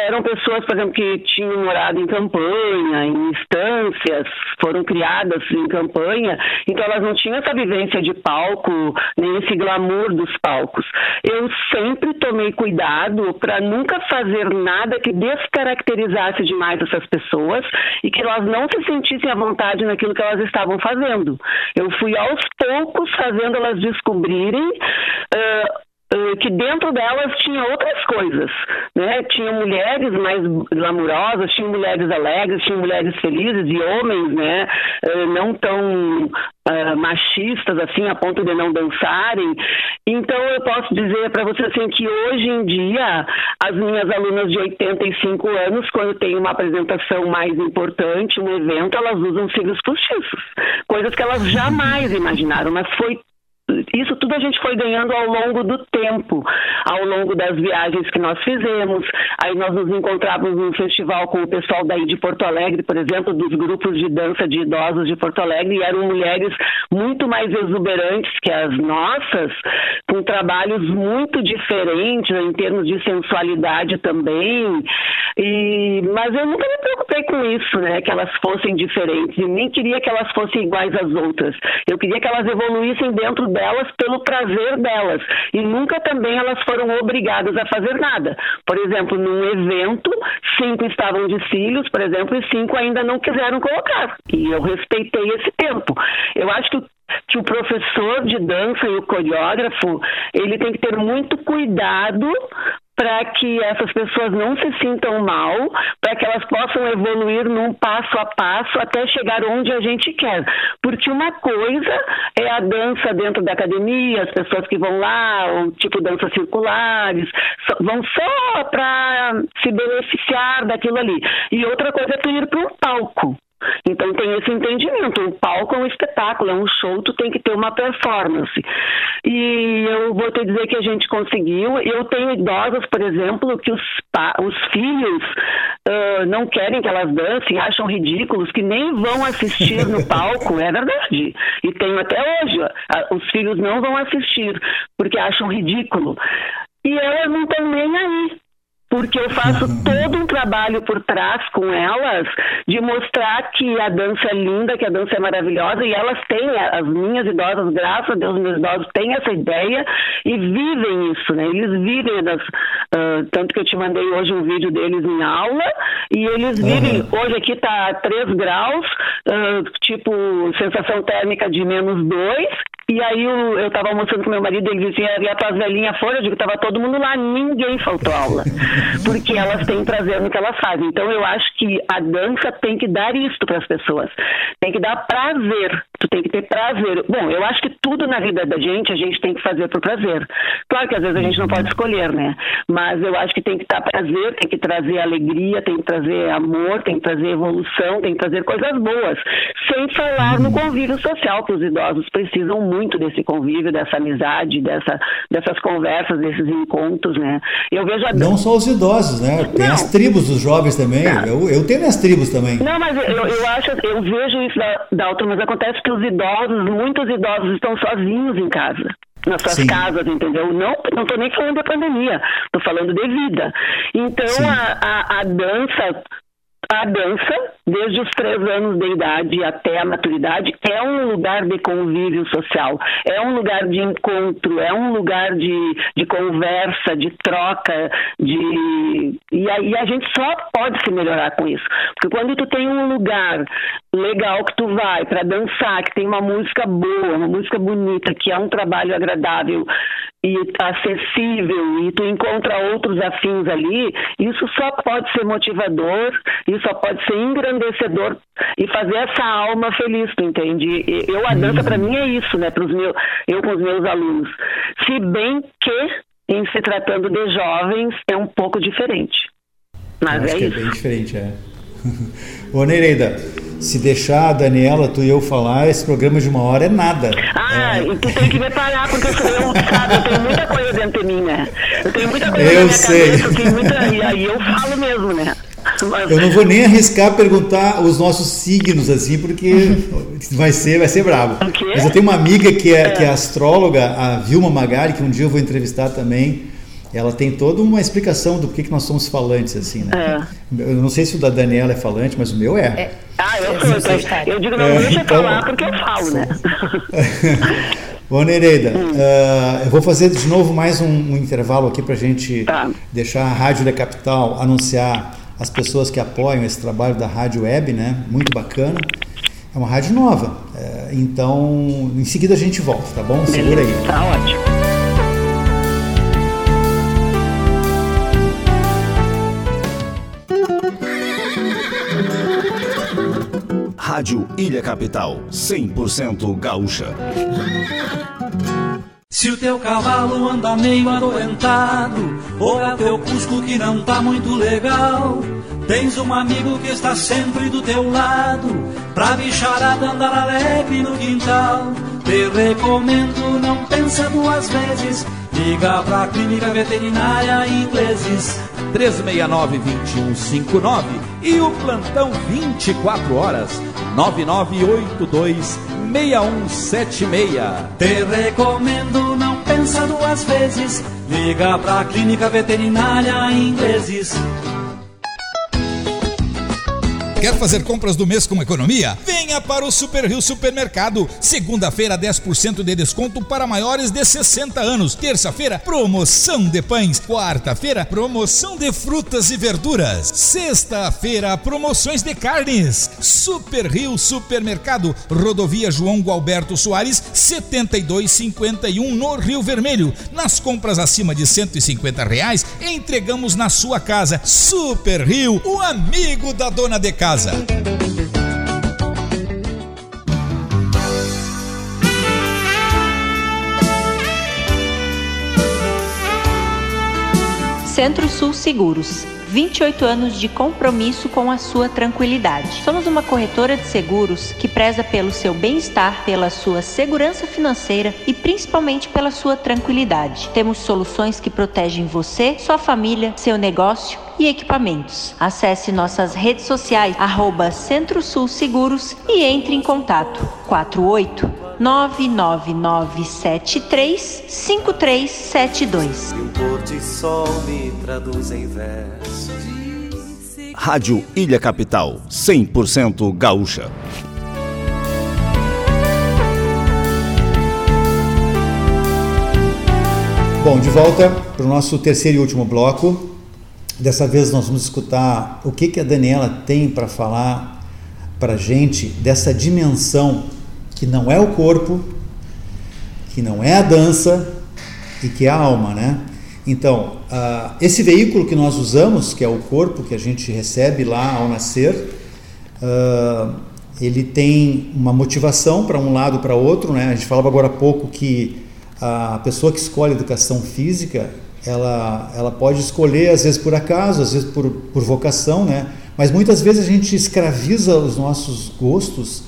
B: eram pessoas, por exemplo, que tinham morado em campanha, em instâncias, foram criadas em campanha, então elas não tinham essa vivência de palco, nem esse glamour dos palcos. Eu sempre tomei cuidado para nunca fazer nada que descaracterizasse demais essas pessoas e que elas não se sentissem à vontade naquilo que elas estavam fazendo. Eu fui aos poucos fazendo elas descobrirem. ah, que dentro delas tinha outras coisas, né? Tinha mulheres mais glamurosas, tinha mulheres alegres, tinha mulheres felizes e homens, né? Não tão ah, machistas assim a ponto de não dançarem. Então eu posso dizer para você assim que hoje em dia as minhas alunas de 85 anos, quando tem uma apresentação mais importante, um evento, elas usam cílios postiços, coisas que elas jamais imaginaram, mas foi isso tudo a gente foi ganhando ao longo do tempo, ao longo das viagens que nós fizemos. Aí nós nos encontrávamos num festival com o pessoal daí de Porto Alegre, por exemplo, dos grupos de dança de idosos de Porto Alegre, e eram mulheres muito mais exuberantes que as nossas, com trabalhos muito diferentes em termos de sensualidade também. E, mas eu nunca me preocupei com isso, né? Que elas fossem diferentes. E nem queria que elas fossem iguais às outras. Eu queria que elas evoluíssem dentro delas pelo prazer delas. E nunca também elas foram obrigadas a fazer nada. Por exemplo, num evento, cinco estavam de cílios, por exemplo, e cinco ainda não quiseram colocar. E eu respeitei esse tempo. Eu acho que que o professor de dança e o coreógrafo ele tem que ter muito cuidado para que essas pessoas não se sintam mal, para que elas possam evoluir num passo a passo até chegar onde a gente quer. Porque uma coisa é a dança dentro da academia, as pessoas que vão lá, ou tipo danças circulares, vão só para se beneficiar daquilo ali. E outra coisa é tu ir para um palco. Então tem esse entendimento. O palco é um espetáculo, é um show, tu tem que ter uma performance. E eu vou te dizer que a gente conseguiu. Eu tenho idosas, por exemplo, que os, os filhos ah, não querem que elas dancem, acham ridículos, que nem vão assistir no palco. É verdade. E tenho até hoje. Os filhos não vão assistir, porque acham ridículo. E elas não estão nem aí. Porque eu faço todo um trabalho por trás com elas de mostrar que a dança é linda, que a dança é maravilhosa e elas têm, as minhas idosas, graças a Deus, meus idosos têm essa ideia e vivem isso, né? Eles vivem das, uh, tanto que eu te mandei hoje um vídeo deles em aula e eles vivem, uhum. hoje aqui tá 3 graus, uh, tipo sensação térmica de menos 2 e aí eu, eu tava almoçando com meu marido, ele disse, e a tua velhinha fora? Eu digo, tava todo mundo lá, ninguém faltou aula. Porque elas têm prazer no que elas fazem. Então eu acho que a dança tem que dar isto para as pessoas. Tem que dar prazer. Tu tem que ter prazer. Bom, eu acho que tudo na vida da gente a gente tem que fazer por prazer. Claro que às vezes a gente não pode escolher, né? Mas eu acho que tem que dar prazer, tem que trazer alegria, tem que trazer amor, tem que trazer evolução, tem que trazer coisas boas. Sem falar no convívio social, que os idosos precisam muito desse convívio, dessa amizade, dessa, dessas conversas, desses encontros, né?
A: Eu vejo a... Não só os idosos, né? Tem não. as tribos dos jovens também. Eu, eu tenho minhas tribos também.
B: Não, mas eu, eu acho, eu vejo isso da, da outra, mas acontece que os idosos, muitos idosos estão sozinhos em casa nas suas Sim. casas, entendeu? Não, não estou nem falando da pandemia, estou falando de vida. Então a, a, a, dança a dança, desde os três anos de idade até a maturidade, é um lugar de convívio social, é um lugar de encontro, é um lugar de, de conversa, de troca, de e aí a gente só pode se melhorar com isso. Porque quando tu tem um lugar legal que tu vai para dançar, que tem uma música boa, uma música bonita, que é um trabalho agradável e acessível e tu encontra outros afins ali, isso só pode ser motivador, isso só pode ser engrandecedor e fazer essa alma feliz, tu entende? Eu a dança para mim é isso, né, para os meus, eu com os meus alunos. Se bem que em se tratando de jovens é um pouco diferente. Mas é,
A: é
B: isso.
A: É bem diferente, é. Ô Nereida, se deixar a Daniela, tu e eu falar, esse programa de uma hora é nada.
B: Ah, é... e tu tem que me parar, porque eu, sou, eu, sabe, eu tenho muita coisa dentro de mim, né? Eu tenho muita coisa
A: eu
B: na minha
A: sei.
B: cabeça, muita, e aí eu falo mesmo, né?
A: Mas... Eu não vou nem arriscar perguntar os nossos signos assim, porque vai ser, vai ser bravo. Mas eu tenho uma amiga que é, é. que é astróloga, a Vilma Magari, que um dia eu vou entrevistar também ela tem toda uma explicação do porquê que nós somos falantes, assim, né? É. Eu não sei se o da Daniela é falante, mas o meu é. é.
B: Ah, eu sou, eu, eu digo, não, é, deixa então, falar porque eu falo, né?
A: Bom, Nereida, hum. uh, eu vou fazer de novo mais um, um intervalo aqui para a gente tá. deixar a Rádio da Capital anunciar as pessoas que apoiam esse trabalho da Rádio Web, né? Muito bacana. É uma rádio nova, uh, então em seguida a gente volta, tá bom? Segura aí.
B: Tá ótimo.
D: Rádio Ilha Capital, 100% gaúcha.
H: Se o teu cavalo anda meio adoentado, ou é teu cusco que não tá muito legal, tens um amigo que está sempre do teu lado, pra bicharada andar alegre no quintal. Te recomendo, não pensa duas vezes, liga pra clínica veterinária ingleses.
F: 369-2159 e o plantão 24 horas 9982-6176.
H: Te recomendo, não pensa duas vezes. Liga pra Clínica Veterinária Ingleses.
F: Quer fazer compras do mês com economia? Venha para o Super Rio Supermercado. Segunda-feira, 10% de desconto para maiores de 60 anos. Terça-feira, promoção de pães. Quarta-feira, promoção de frutas e verduras. Sexta-feira, promoções de carnes. Super Rio Supermercado, Rodovia João Gualberto Soares, 7251 no Rio Vermelho. Nas compras acima de 150 reais, entregamos na sua casa. Super Rio, o amigo da dona de casa casa.
I: Centro-Sul Seguros. 28 anos de compromisso com a sua tranquilidade. Somos uma corretora de seguros que preza pelo seu bem-estar, pela sua segurança financeira e principalmente pela sua tranquilidade. Temos soluções que protegem você, sua família, seu negócio e equipamentos. Acesse nossas redes sociais, arroba Centro-Sul Seguros e entre em contato. 48 99973 5372.
J: E o pôr de sol me traduz em versos.
D: Rádio Ilha Capital, 100% gaúcha.
A: Bom, de volta para o nosso terceiro e último bloco. Dessa vez nós vamos escutar o que, que a Daniela tem para falar para gente dessa dimensão que não é o corpo, que não é a dança e que é a alma, né? Então, uh, esse veículo que nós usamos, que é o corpo que a gente recebe lá ao nascer, uh, ele tem uma motivação para um lado para outro, né? A gente falava agora há pouco que a pessoa que escolhe educação física, ela, ela pode escolher às vezes por acaso, às vezes por, por vocação, né? Mas muitas vezes a gente escraviza os nossos gostos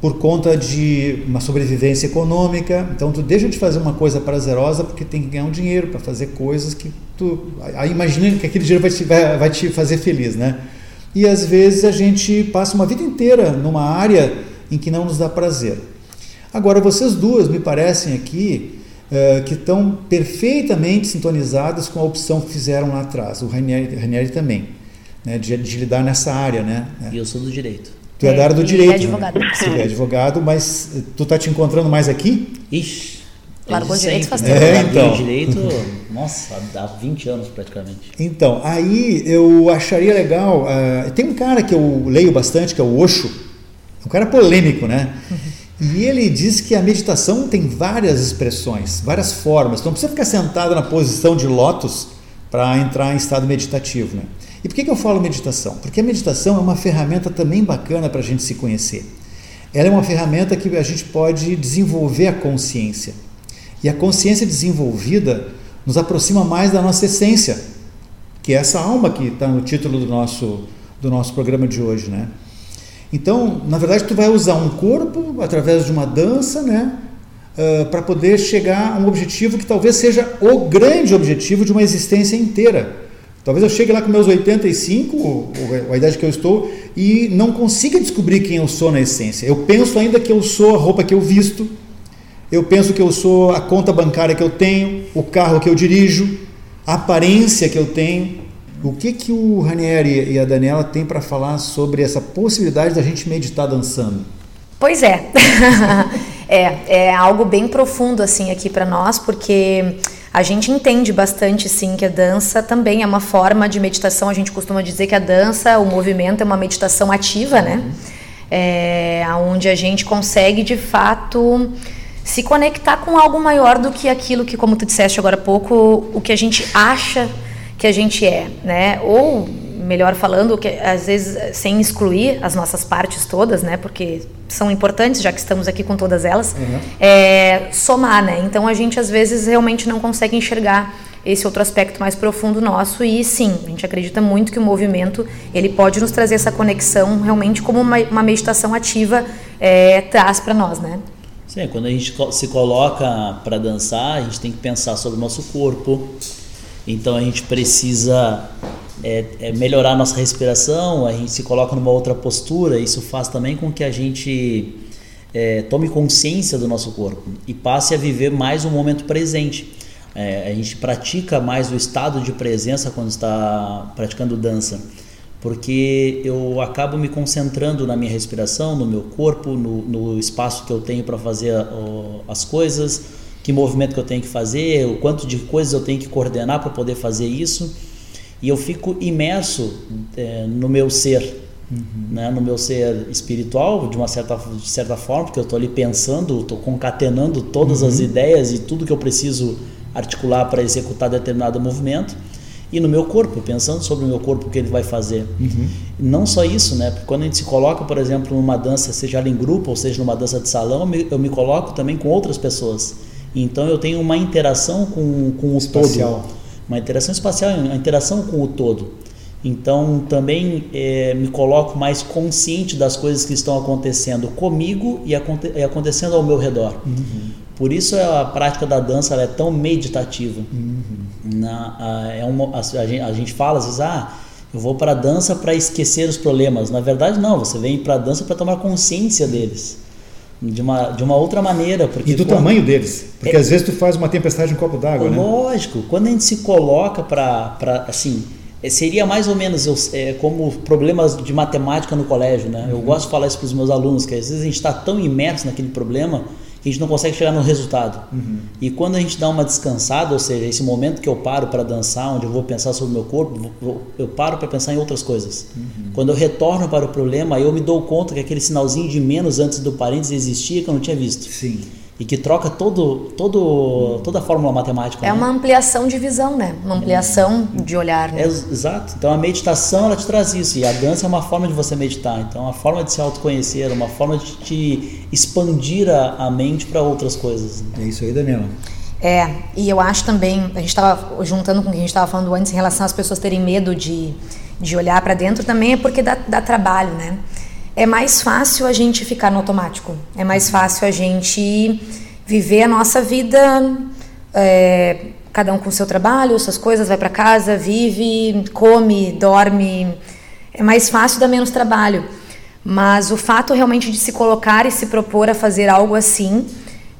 A: por conta de uma sobrevivência econômica. Então tu deixa de fazer uma coisa prazerosa porque tem que ganhar um dinheiro para fazer coisas que tu aí imagina que aquele dinheiro vai te, vai, vai te fazer feliz, né? E às vezes a gente passa uma vida inteira numa área em que não nos dá prazer. Agora vocês duas me parecem aqui uh, que estão perfeitamente sintonizadas com a opção que fizeram lá atrás. O Ranieri, Ranieri também, né? de, de lidar nessa área, né?
G: E eu sou do direito.
A: Tu é, é da área do direito. É
C: advogado.
A: Né? Você é advogado, mas tu tá te encontrando mais aqui?
G: Ixi.
C: Largou o direito faz
G: tempo. É, então. direito, nossa, há 20 anos praticamente.
A: Então, aí eu acharia legal. Uh, tem um cara que eu leio bastante, que é o Osho. Um cara polêmico, né? E ele diz que a meditação tem várias expressões, várias formas. Então, não precisa ficar sentado na posição de lótus para entrar em estado meditativo, né? E por que, que eu falo meditação? Porque a meditação é uma ferramenta também bacana para a gente se conhecer. Ela é uma ferramenta que a gente pode desenvolver a consciência. E a consciência desenvolvida nos aproxima mais da nossa essência, que é essa alma que está no título do nosso, do nosso programa de hoje, né? Então, na verdade, tu vai usar um corpo através de uma dança, né? Uh, para poder chegar a um objetivo que talvez seja o grande objetivo de uma existência inteira Talvez eu chegue lá com meus 85, a idade que eu estou, e não consiga descobrir quem eu sou na essência. Eu penso ainda que eu sou a roupa que eu visto, eu penso que eu sou a conta bancária que eu tenho, o carro que eu dirijo, a aparência que eu tenho. O que, que o Ranieri e a Daniela têm para falar sobre essa possibilidade da gente meditar dançando?
C: Pois é. é, é algo bem profundo assim aqui para nós, porque a gente entende bastante, sim, que a dança também é uma forma de meditação. A gente costuma dizer que a dança, o movimento, é uma meditação ativa, né? É, onde a gente consegue, de fato, se conectar com algo maior do que aquilo que, como tu disseste agora há pouco, o que a gente acha que a gente é, né? Ou melhor falando, que às vezes sem excluir as nossas partes todas, né? Porque são importantes, já que estamos aqui com todas elas, uhum. é, somar, né? Então a gente às vezes realmente não consegue enxergar esse outro aspecto mais profundo nosso e sim, a gente acredita muito que o movimento ele pode nos trazer essa conexão realmente como uma, uma meditação ativa é, traz para nós, né?
G: Sim, quando a gente se coloca para dançar, a gente tem que pensar sobre o nosso corpo. Então a gente precisa é, é melhorar a nossa respiração, a gente se coloca numa outra postura, isso faz também com que a gente é, tome consciência do nosso corpo e passe a viver mais o momento presente. É, a gente pratica mais o estado de presença quando está praticando dança, porque eu acabo me concentrando na minha respiração, no meu corpo, no, no espaço que eu tenho para fazer as coisas, que movimento que eu tenho que fazer, o quanto de coisas eu tenho que coordenar para poder fazer isso e eu fico imerso é, no meu ser, uhum. né, no meu ser espiritual, de uma certa, de certa forma, porque eu estou ali pensando, estou concatenando todas uhum. as ideias e tudo que eu preciso articular para executar determinado movimento. E no meu corpo, pensando sobre o meu corpo, o que ele vai fazer. Uhum. Não só isso, né? Porque quando a gente se coloca, por exemplo, numa dança, seja ela em grupo ou seja numa dança de salão, eu me, eu me coloco também com outras pessoas. Então eu tenho uma interação com, com o Espacial. todo uma interação espacial, uma interação com o todo. Então também é, me coloco mais consciente das coisas que estão acontecendo comigo e, aconte e acontecendo ao meu redor. Uhum. Por isso a prática da dança é tão meditativa. Uhum. Na, a, é uma, a, a, gente, a, gente, fala às vezes, ah, eu vou para a dança para esquecer os problemas. Na verdade, não, você vem para a dança para tomar consciência deles. De uma, de uma outra maneira. Porque
A: e do
G: quando...
A: tamanho deles. Porque é... às vezes tu faz uma tempestade em um copo d'água, né?
G: Lógico. Quando a gente se coloca para, assim, é, seria mais ou menos eu, é, como problemas de matemática no colégio, né? Eu uhum. gosto de falar isso para os meus alunos, que às vezes a gente está tão imerso naquele problema que a gente não consegue chegar no resultado. Uhum. E quando a gente dá uma descansada, ou seja, esse momento que eu paro para dançar, onde eu vou pensar sobre o meu corpo, eu paro para pensar em outras coisas. Uhum. Quando eu retorno para o problema, eu me dou conta que aquele sinalzinho de menos antes do parênteses existia que eu não tinha visto.
A: Sim
G: e que troca todo, todo, toda a fórmula matemática.
C: É
G: né?
C: uma ampliação de visão, né? Uma ampliação de olhar. Né?
G: É, exato. Então a meditação ela te traz isso e a dança é uma forma de você meditar. Então é uma forma de se autoconhecer, uma forma de te expandir a, a mente para outras coisas.
A: É isso aí, Daniela.
C: É, e eu acho também, a gente estava juntando com o que a gente estava falando antes em relação às pessoas terem medo de, de olhar para dentro, também é porque dá, dá trabalho, né? É mais fácil a gente ficar no automático. É mais fácil a gente viver a nossa vida, é, cada um com seu trabalho, suas coisas, vai para casa, vive, come, dorme. É mais fácil, dá menos trabalho. Mas o fato realmente de se colocar e se propor a fazer algo assim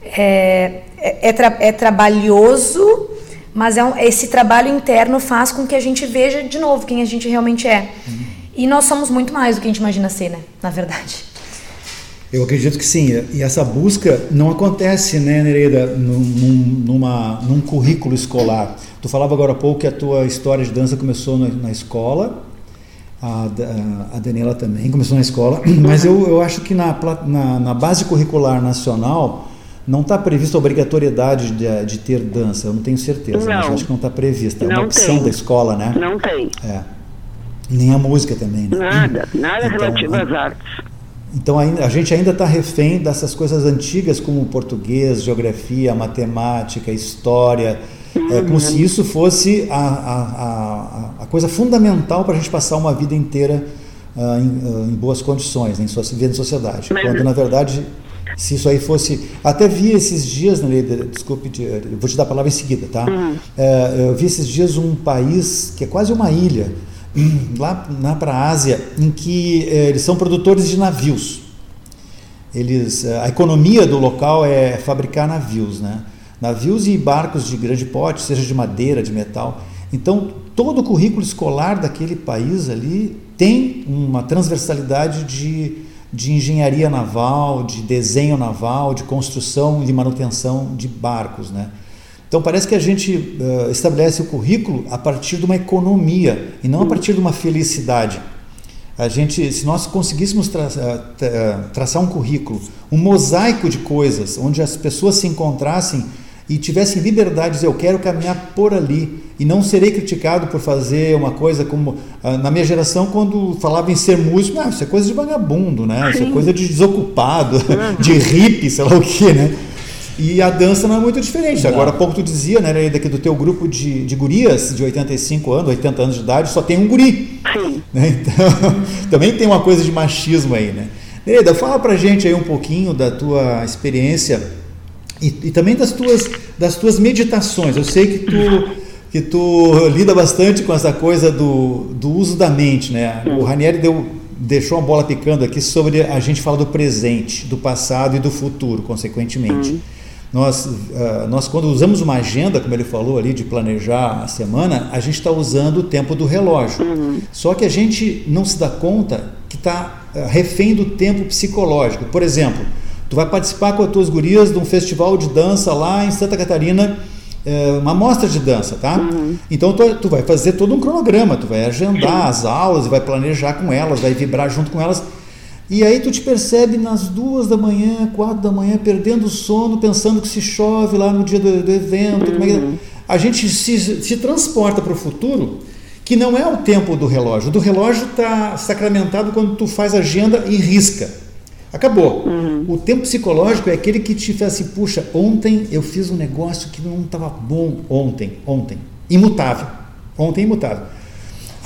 C: é, é, é, tra é trabalhoso, mas é um, esse trabalho interno faz com que a gente veja de novo quem a gente realmente é. Uhum. E nós somos muito mais do que a gente imagina ser, né? Na verdade.
A: Eu acredito que sim. E essa busca não acontece, né, Nereida, num, numa, num currículo escolar. Tu falava agora há pouco que a tua história de dança começou na, na escola, a, a Daniela também começou na escola, mas eu, eu acho que na, na, na base curricular nacional não está prevista a obrigatoriedade de, de, ter dança, eu não tenho certeza, não. mas acho que não está prevista. É uma opção tem. da escola, né?
B: Não tem.
A: É. Nem a música também, né?
B: Nada, nada então, relativo às artes.
A: Então a gente ainda está refém dessas coisas antigas como português, geografia, matemática, história, uhum. é, como se isso fosse a, a, a, a coisa fundamental para a gente passar uma vida inteira uh, em, uh, em, boas condições, né, em viver em sociedade. Mas, quando na verdade se isso aí fosse. Até vi esses dias, né, desculpe, eu vou te dar a palavra em seguida, tá? Uhum. É, eu vi esses dias um país que é quase uma ilha lá na para a Ásia, em que eh, eles são produtores de navios. Eles, eh, a economia do local é fabricar navios, né? Navios e barcos de grande porte, seja de madeira, de metal. Então, todo o currículo escolar daquele país ali tem uma transversalidade de, de engenharia naval, de desenho naval, de construção e manutenção de barcos, né? Então parece que a gente uh, estabelece o currículo a partir de uma economia e não a partir de uma felicidade. A gente, se nós conseguíssemos tra traçar um currículo, um mosaico de coisas, onde as pessoas se encontrassem e tivessem liberdade de dizer eu quero caminhar por ali e não serei criticado por fazer uma coisa como na minha geração quando falava em ser músico, ah, isso é coisa de vagabundo, né? Isso é coisa de desocupado, de hippie, sei lá o que, né? E a dança não é muito diferente. Não. Agora, há pouco tu dizia, né, daqui do teu grupo de, de gurias de 85 anos, 80 anos de idade, só tem um guri. Sim. Né? Então, também tem uma coisa de machismo aí, né? Nereida, fala pra gente aí um pouquinho da tua experiência e, e, também das tuas, das tuas meditações. Eu sei que tu, que tu lida bastante com essa coisa do, do uso da mente, né? O Ranieri deu, deixou uma bola picando aqui sobre a gente falar do presente, do passado e do futuro, consequentemente. Uhum. Nós, uh, nós, quando usamos uma agenda, como ele falou ali, de planejar a semana, a gente está usando o tempo do relógio. Uhum. Só que a gente não se dá conta que está uh, refém do tempo psicológico. Por exemplo, tu vai participar com as tuas gurias de um festival de dança lá em Santa Catarina, uh, uma mostra de dança, tá? Uhum. Então tu, tu, vai fazer todo um cronograma, tu vai agendar as aulas, vai planejar com elas, vai vibrar junto com elas. E aí tu te percebe nas duas da manhã, quatro da manhã, perdendo o sono, pensando que se chove lá no dia do, do evento. É uhum. É a gente se, se transporta para o futuro, que não é o tempo do relógio. O do relógio está sacramentado quando tu faz agenda e risca. Acabou. Uhum. O tempo psicológico é aquele que te faz assim, puxa, ontem eu fiz um negócio que não estava bom ontem, ontem. Imutável. Ontem imutável.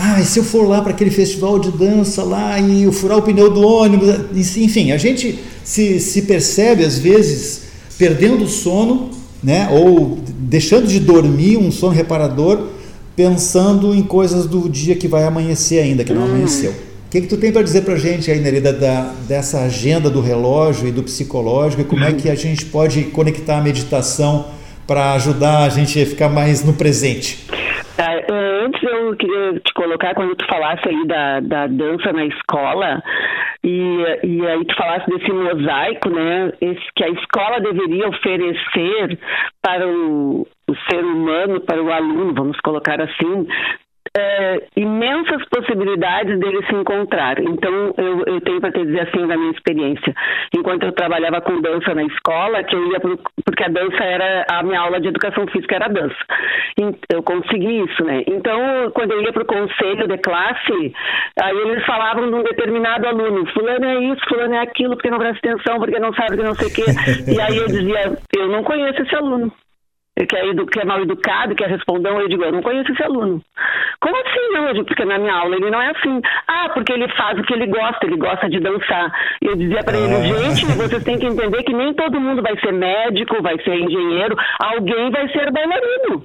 A: Ah, e se eu for lá para aquele festival de dança lá e eu furar o pneu do ônibus, enfim, a gente se, se percebe às vezes perdendo o sono, né, ou deixando de dormir um sono reparador pensando em coisas do dia que vai amanhecer ainda, que não amanheceu. O que, que tu tem para dizer para a gente aí, Nerida, da, dessa agenda do relógio e do psicológico e como é que a gente pode conectar a meditação para ajudar a gente a ficar mais no presente?
B: Tá, antes eu queria te colocar, quando tu falasse aí da, da dança na escola, e, e aí tu falasse desse mosaico, né, esse, que a escola deveria oferecer para o, o ser humano, para o aluno, vamos colocar assim, é, imensas possibilidades dele se encontrar. Então, eu, eu tenho para te dizer assim da minha experiência. Enquanto eu trabalhava com dança na escola, que eu ia pro, porque a dança era a minha aula de educação física era dança. Eu consegui isso, né? Então, quando eu ia para o conselho de classe, aí eles falavam de um determinado aluno, fulano é isso, fulano é aquilo, porque não presta atenção, porque não sabe, que não sei o quê. E aí eu dizia, eu não conheço esse aluno que é, edu, que é mal educado, que é respondão, eu digo, eu não conheço esse aluno. Como assim não? Eu digo, porque na minha aula ele não é assim. Ah, porque ele faz o que ele gosta, ele gosta de dançar. Eu dizia para ele, gente, vocês têm que entender que nem todo mundo vai ser médico, vai ser engenheiro, alguém vai ser bailarino.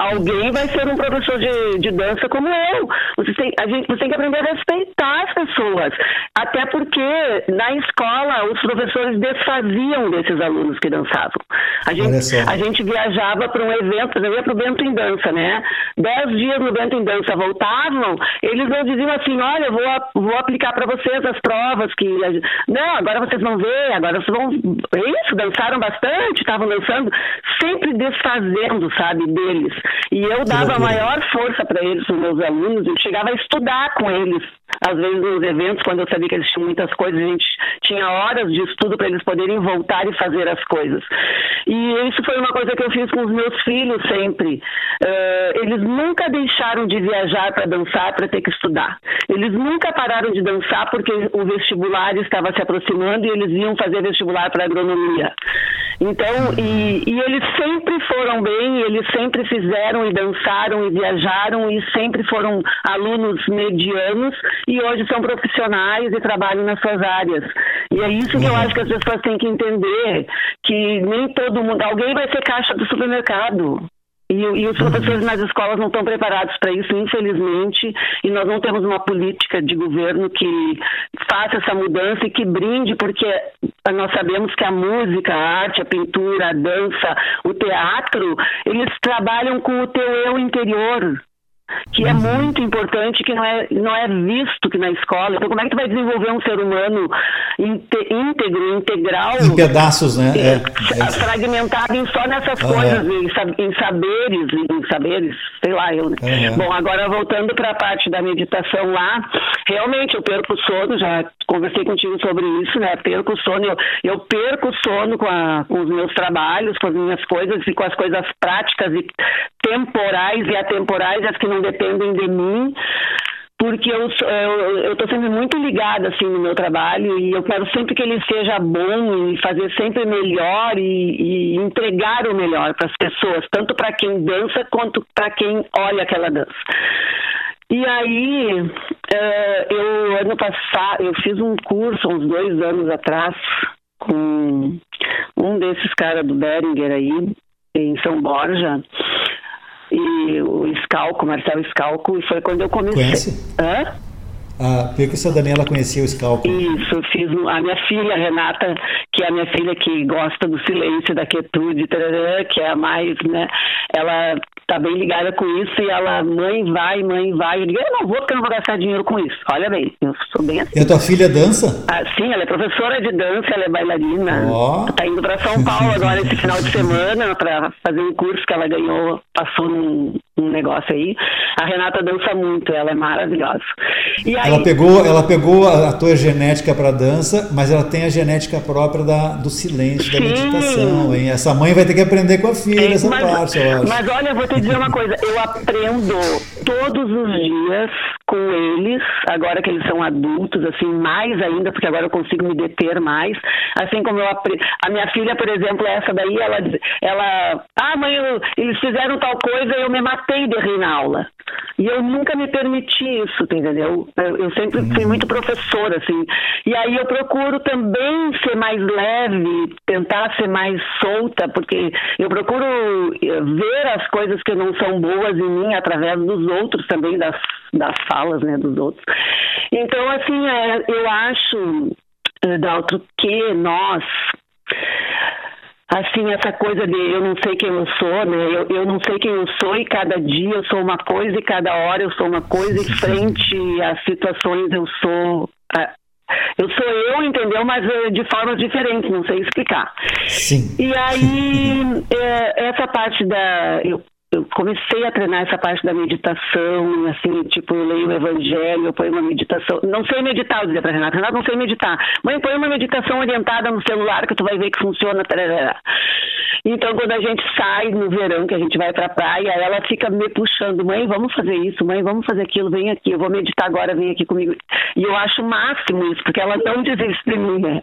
B: Alguém vai ser um professor de, de dança como eu. Você tem, a gente, você tem que aprender a respeitar as pessoas. Até porque na escola os professores desfaziam desses alunos que dançavam. A gente, a gente viajava para um evento, eu ia para o Bento em Dança, né? Dez dias no Bento em Dança voltavam, eles não diziam assim: olha, vou, vou aplicar para vocês as provas que. Não, agora vocês vão ver, agora vocês vão. É isso, dançaram bastante, estavam dançando, sempre desfazendo, sabe? Deles. E eu dava maior força para eles, os meus alunos, e chegava a estudar com eles. Às vezes nos eventos, quando eu sabia que eles tinham muitas coisas, a gente tinha horas de estudo para eles poderem voltar e fazer as coisas. E isso foi uma coisa que eu fiz com os meus filhos sempre. Uh, eles nunca deixaram de viajar para dançar, para ter que estudar. Eles nunca pararam de dançar porque o vestibular estava se aproximando e eles iam fazer vestibular para agronomia. Então, e, e eles sempre foram bem, eles sempre fizeram e dançaram e viajaram e sempre foram alunos medianos e hoje são profissionais e trabalham nas suas áreas. E é isso que eu acho que as pessoas têm que entender, que nem todo mundo, alguém vai ser caixa do supermercado. E, e, os professores nas escolas não estão preparados para isso, infelizmente, e nós não temos uma política de governo que faça essa mudança e que brinde, porque nós sabemos que a música, a arte, a pintura, a dança, o teatro, eles trabalham com o teu eu interior que é uhum. muito importante, que não é, não é visto que na escola. Então, como é que tu vai desenvolver um ser humano íntegro, integral?
A: Em pedaços, né? É,
B: é. Fragmentado em só nessas coisas, em, em, saberes, em saberes, sei lá, eu, né? Uhum. Bom, agora voltando para a parte da meditação lá, realmente eu perco o sono, já conversei contigo sobre isso, né? Perco o sono, eu, eu perco o sono com, a, com os meus trabalhos, com as minhas coisas e com as coisas práticas e temporais e atemporais, as que não dependem de mim porque eu eu estou sempre muito ligada assim no meu trabalho e eu quero sempre que ele seja bom e fazer sempre melhor e, e entregar o melhor para as pessoas tanto para quem dança quanto para quem olha aquela dança. E aí uh, eu ano passado eu fiz um curso uns dois anos atrás com um desses caras do Beringer aí em São Borja e o Scalco, Marcelo Scalco, e foi quando eu comecei.
A: Conhece? Hã? Ah, porque a Daniela conhecia o Scalco.
B: Isso, fiz a minha filha Renata, que é a minha filha que gosta do silêncio, da quietude, que é a mais, né? Ela tá bem ligada com isso e ela, mãe, vai, mãe, vai. Eu digo, eu não vou porque eu não vou gastar dinheiro com isso. Olha bem, eu sou bem assim.
A: E a tua filha dança?
B: Ah, sim, ela é professora de dança, ela é bailarina. Oh. Tá indo para São Paulo agora esse final de semana para fazer um curso que ela ganhou, passou num, um negócio aí. A Renata dança muito, ela é maravilhosa.
A: E aí, ela pegou, ela pegou a, tua genética para dança, mas ela tem a genética própria da, do silêncio, da meditação. Hein? Essa mãe vai ter que aprender com a filha essa
B: mas,
A: parte, eu acho.
B: Mas olha, eu vou te dizer uma coisa, eu aprendo todos os dias com eles, agora que eles são adultos, assim, mais ainda, porque agora eu consigo me deter mais. Assim como eu a minha filha, por exemplo, essa daí, ela, ela ah, mãe, eu, eles fizeram tal coisa e eu me matei de rir na aula. E eu nunca me permiti isso, entendeu? Eu, eu sempre fui muito professora, assim. E aí eu procuro também ser mais leve, tentar ser mais solta, porque eu procuro eh, ver as coisas que não são boas em mim através dos outros também, das, das falas, né, dos outros. Então, assim, é, eu acho, eh, Daltro, que nós assim, essa coisa de eu não sei quem eu sou, né? Eu, eu não sei quem eu sou e cada dia eu sou uma coisa e cada hora eu sou uma coisa e frente às situações eu sou. Eu sou eu, entendeu? Mas eh, de formas diferentes, não sei explicar.
A: Sim.
B: E aí, é, essa parte da. Eu, eu comecei a treinar essa parte da meditação, assim, tipo, eu leio o evangelho, eu ponho uma meditação. Não sei meditar, eu dizia pra Renata, Renata, não sei meditar. Mãe, põe uma meditação orientada no celular que tu vai ver que funciona. Tarará. Então, quando a gente sai no verão, que a gente vai pra praia, ela fica me puxando, mãe, vamos fazer isso, mãe, vamos fazer aquilo, vem aqui, eu vou meditar agora, vem aqui comigo. E eu acho o máximo isso, porque ela não desiste de mim, né?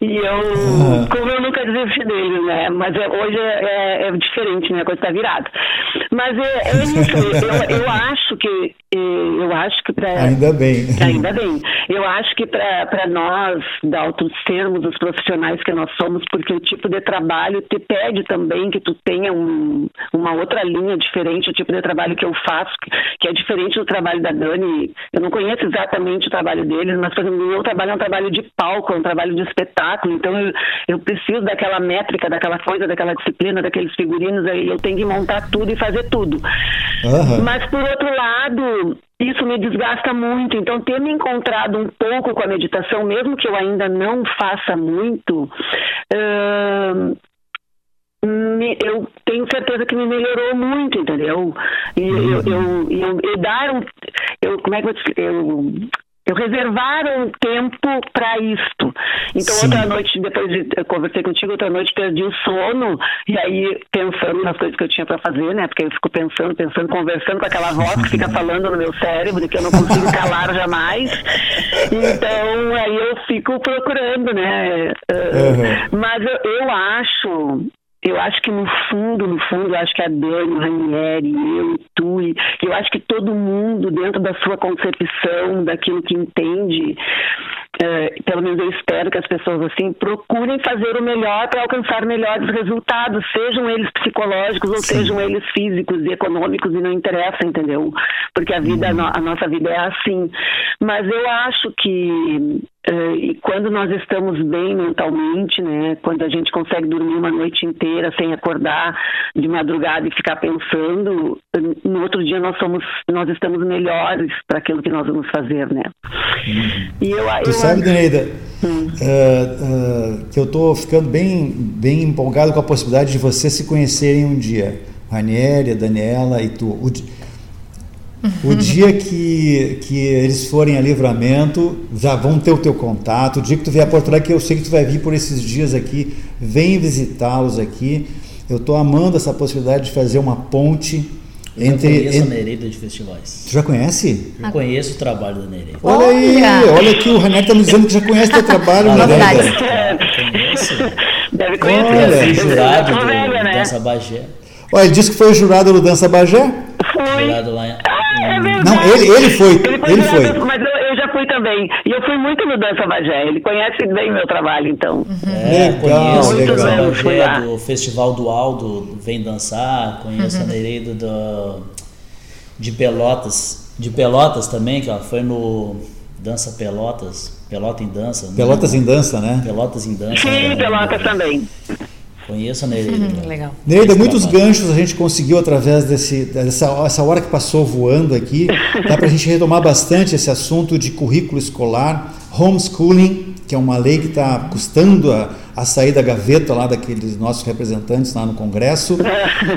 B: E eu, como eu nunca desisti dele, né? Mas é, hoje é, é, é, diferente, né? A coisa tá virada. Mas é, é isso, eu, eu acho que eu acho que para
A: ainda bem.
B: Ainda bem. Eu acho que para nós da sermos os profissionais que nós somos porque o tipo de trabalho te pede também que tu tenha um, uma outra linha diferente o tipo de trabalho que eu faço que é diferente do trabalho da Dani. Eu não conheço exatamente o trabalho deles mas por exemplo, o meu trabalho é um trabalho de palco é um trabalho de espetáculo. Então eu, eu preciso daquela métrica daquela coisa daquela disciplina daqueles figurinos aí eu tenho que montar tudo fazer tudo uhum. mas por outro lado isso me desgasta muito. Então, ter me encontrado um pouco com a meditação, mesmo que eu ainda não faça muito, uh, me, eu tenho certeza que me melhorou muito, entendeu? E eu, eu, eu, eu, dar um. Eu, como é que eu, eu eu reservar um tempo para isto. Então, Sim. outra noite, depois de eu conversei contigo, outra noite perdi o sono, e aí pensando nas coisas que eu tinha para fazer, né? Porque eu fico pensando, pensando, conversando com aquela voz que fica falando no meu cérebro, que eu não consigo calar jamais. Então, aí eu fico procurando, né? Uhum. Mas eu, eu acho eu acho que no fundo, no fundo, eu acho que a Dani, o Ranieri, eu, tu, e eu acho que todo mundo, dentro da sua concepção, daquilo que entende, é, pelo menos eu espero que as pessoas assim procurem fazer o melhor para alcançar melhores resultados, sejam eles psicológicos ou Sim. sejam eles físicos e econômicos, e não interessa, entendeu? Porque a vida, uhum. a nossa vida é assim. Mas eu acho que Uh, e quando nós estamos bem mentalmente, né, quando a gente consegue dormir uma noite inteira sem acordar de madrugada e ficar pensando, no outro dia nós somos, nós estamos melhores para aquilo que nós vamos fazer, né?
A: E eu, tu eu, sabe, Deneida, hum. uh, uh, que eu estou ficando bem, bem empolgado com a possibilidade de vocês se conhecerem um dia, Ranieri, a Daniela e tu. O, o dia que, que eles forem a livramento, já vão ter o teu contato. O dia que tu vier a Porto Alegre, que eu sei que tu vai vir por esses dias aqui, vem visitá-los aqui. Eu estou amando essa possibilidade de fazer uma ponte
G: eu entre. Eu conheço entre... a Nereida de festivais.
A: Tu já conhece?
G: Eu conheço o trabalho da Nereida.
A: Olha, aí, olha aqui, o Ranieri está me dizendo que já conhece o teu trabalho, Nereida.
G: Conheço. Deve conhecer. Olha, jurado do né? Dança Bagé.
A: Olha, ele disse que foi jurado do Dança Bagé?
B: Foi.
G: Jurado lá em
B: é verdade.
A: Não, ele, ele foi. Ele foi. Ele foi.
B: Mas eu, eu, já fui também. E eu fui muito no Dança Bagé. Ele conhece bem meu trabalho, então.
G: Uhum. É, conheço legal. o Dança Bagé do Festival do Aldo Vem Dançar. Conheço uhum. a Nereida do, de Pelotas. De Pelotas também, que ela foi no Dança Pelotas. Pelota em Dança.
A: Pelotas né? em Dança, né?
G: Pelotas em Dança.
B: Sim, né? Pelotas também.
G: Conheço a Nereida. Uhum,
C: legal.
A: Nereida, muitos ganchos a gente conseguiu através desse, dessa essa hora que passou voando aqui. Dá para a gente retomar bastante esse assunto de currículo escolar, homeschooling, que é uma lei que está custando a, a sair da gaveta lá daqueles nossos representantes lá no Congresso.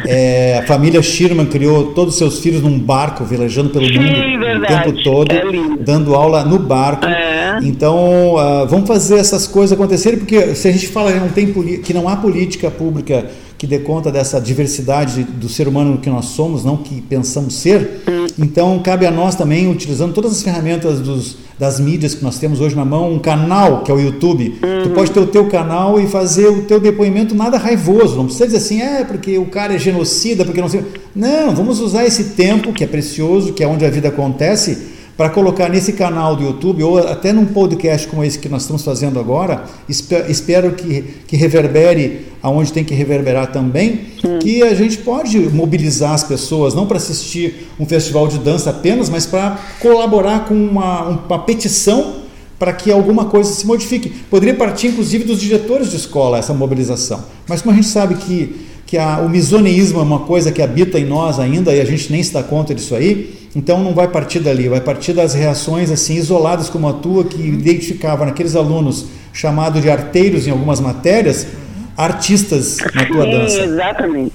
A: É, a família Sherman criou todos os seus filhos num barco, velejando pelo
B: Sim,
A: mundo
B: verdade.
A: o tempo todo,
B: é
A: dando aula no barco. É. Então, uh, vamos fazer essas coisas acontecerem, porque se a gente fala que não, tem, que não há política pública que dê conta dessa diversidade do ser humano que nós somos, não que pensamos ser. Então, cabe a nós também, utilizando todas as ferramentas dos, das mídias que nós temos hoje na mão, um canal que é o YouTube. Tu pode ter o teu canal e fazer o teu depoimento nada raivoso. Não precisa dizer assim, é porque o cara é genocida, porque não sei. Não, vamos usar esse tempo que é precioso, que é onde a vida acontece, para colocar nesse canal do YouTube ou até num podcast como esse que nós estamos fazendo agora, espero que, que reverbere aonde tem que reverberar também, que a gente pode mobilizar as pessoas, não para assistir um festival de dança apenas, mas para colaborar com uma, uma petição para que alguma coisa se modifique. Poderia partir, inclusive, dos diretores de escola essa mobilização. Mas como a gente sabe que, que a, o misoneísmo é uma coisa que habita em nós ainda e a gente nem se dá conta disso aí, então não vai partir dali, vai partir das reações assim isoladas como a tua que identificava naqueles alunos chamados de arteiros em algumas matérias, artistas na tua dança.
B: exatamente.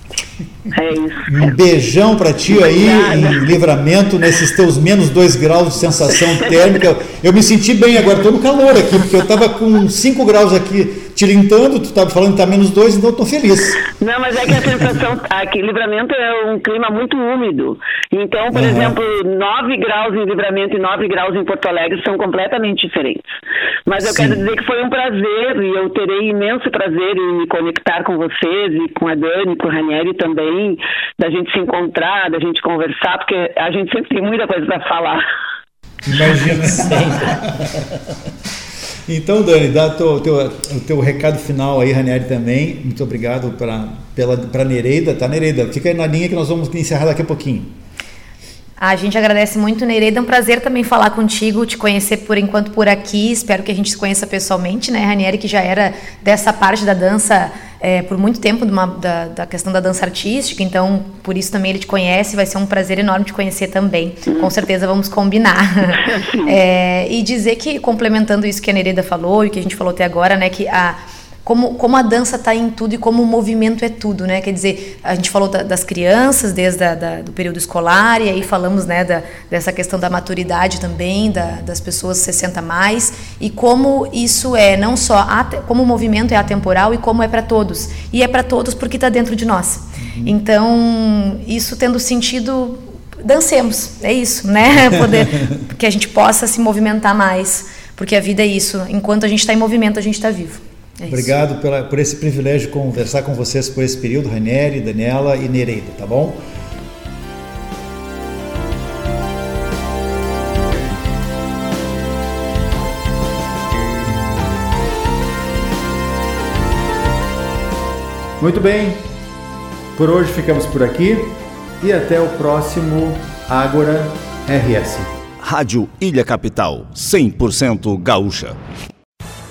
B: É isso.
A: Um beijão para ti aí em livramento nesses teus menos 2 graus de sensação térmica. Eu me senti bem agora, estou no calor aqui, porque eu estava com 5 graus aqui tilintando, tu estava falando que está menos 2, então estou feliz.
B: Não, mas é que a sensação aqui, Livramento é um clima muito úmido. Então, por
A: Uhum.
B: exemplo, 9 graus em Livramento e 9 graus em Porto Alegre são completamente diferentes. Mas eu
A: Sim.
B: quero dizer que foi um prazer e eu terei imenso prazer em me conectar com vocês e com a Dani, com o Ranieri também, da gente se encontrar, da gente conversar, porque a gente sempre tem muita coisa para falar.
A: Imagina. Então, Dani, dá o teu, teu, o teu recado final aí, Ranieri, também. Muito obrigado para a Nereida. Tá, Nereida? Fica aí na linha que nós vamos encerrar daqui a pouquinho.
C: A gente agradece muito, Nereida. É um prazer também falar contigo, te conhecer por enquanto por aqui. Espero que a gente se conheça pessoalmente, né? Ranieri, que já era dessa parte da dança é, por muito tempo, uma- da, da questão da dança artística, então por isso também ele te conhece. Vai ser um prazer enorme te conhecer também. Com certeza vamos combinar. É, e dizer que, complementando isso que a Nereida falou e que a gente falou até agora, né? Que a. Como, como a dança está em tudo e como o movimento é tudo, né? Quer dizer, a gente falou da- das crianças desde a, da, do período escolar e aí falamos, né, da, dessa questão da maturidade também, da, das pessoas 60 mais e como isso é não só como o movimento é atemporal e como é para todos e é para todos porque está dentro de nós. Então isso tendo sentido dancemos, é isso, né? Poder que a gente possa se movimentar mais, porque a vida é isso. Enquanto a gente está em movimento, a gente está vivo. É.
A: Obrigado pela, por esse privilégio de conversar com vocês por esse período, Ranieri, Daniela e Nereida, tá bom? Muito bem, por hoje ficamos por aqui e até o próximo Ágora RS.
D: Rádio Ilha Capital, 100% gaúcha.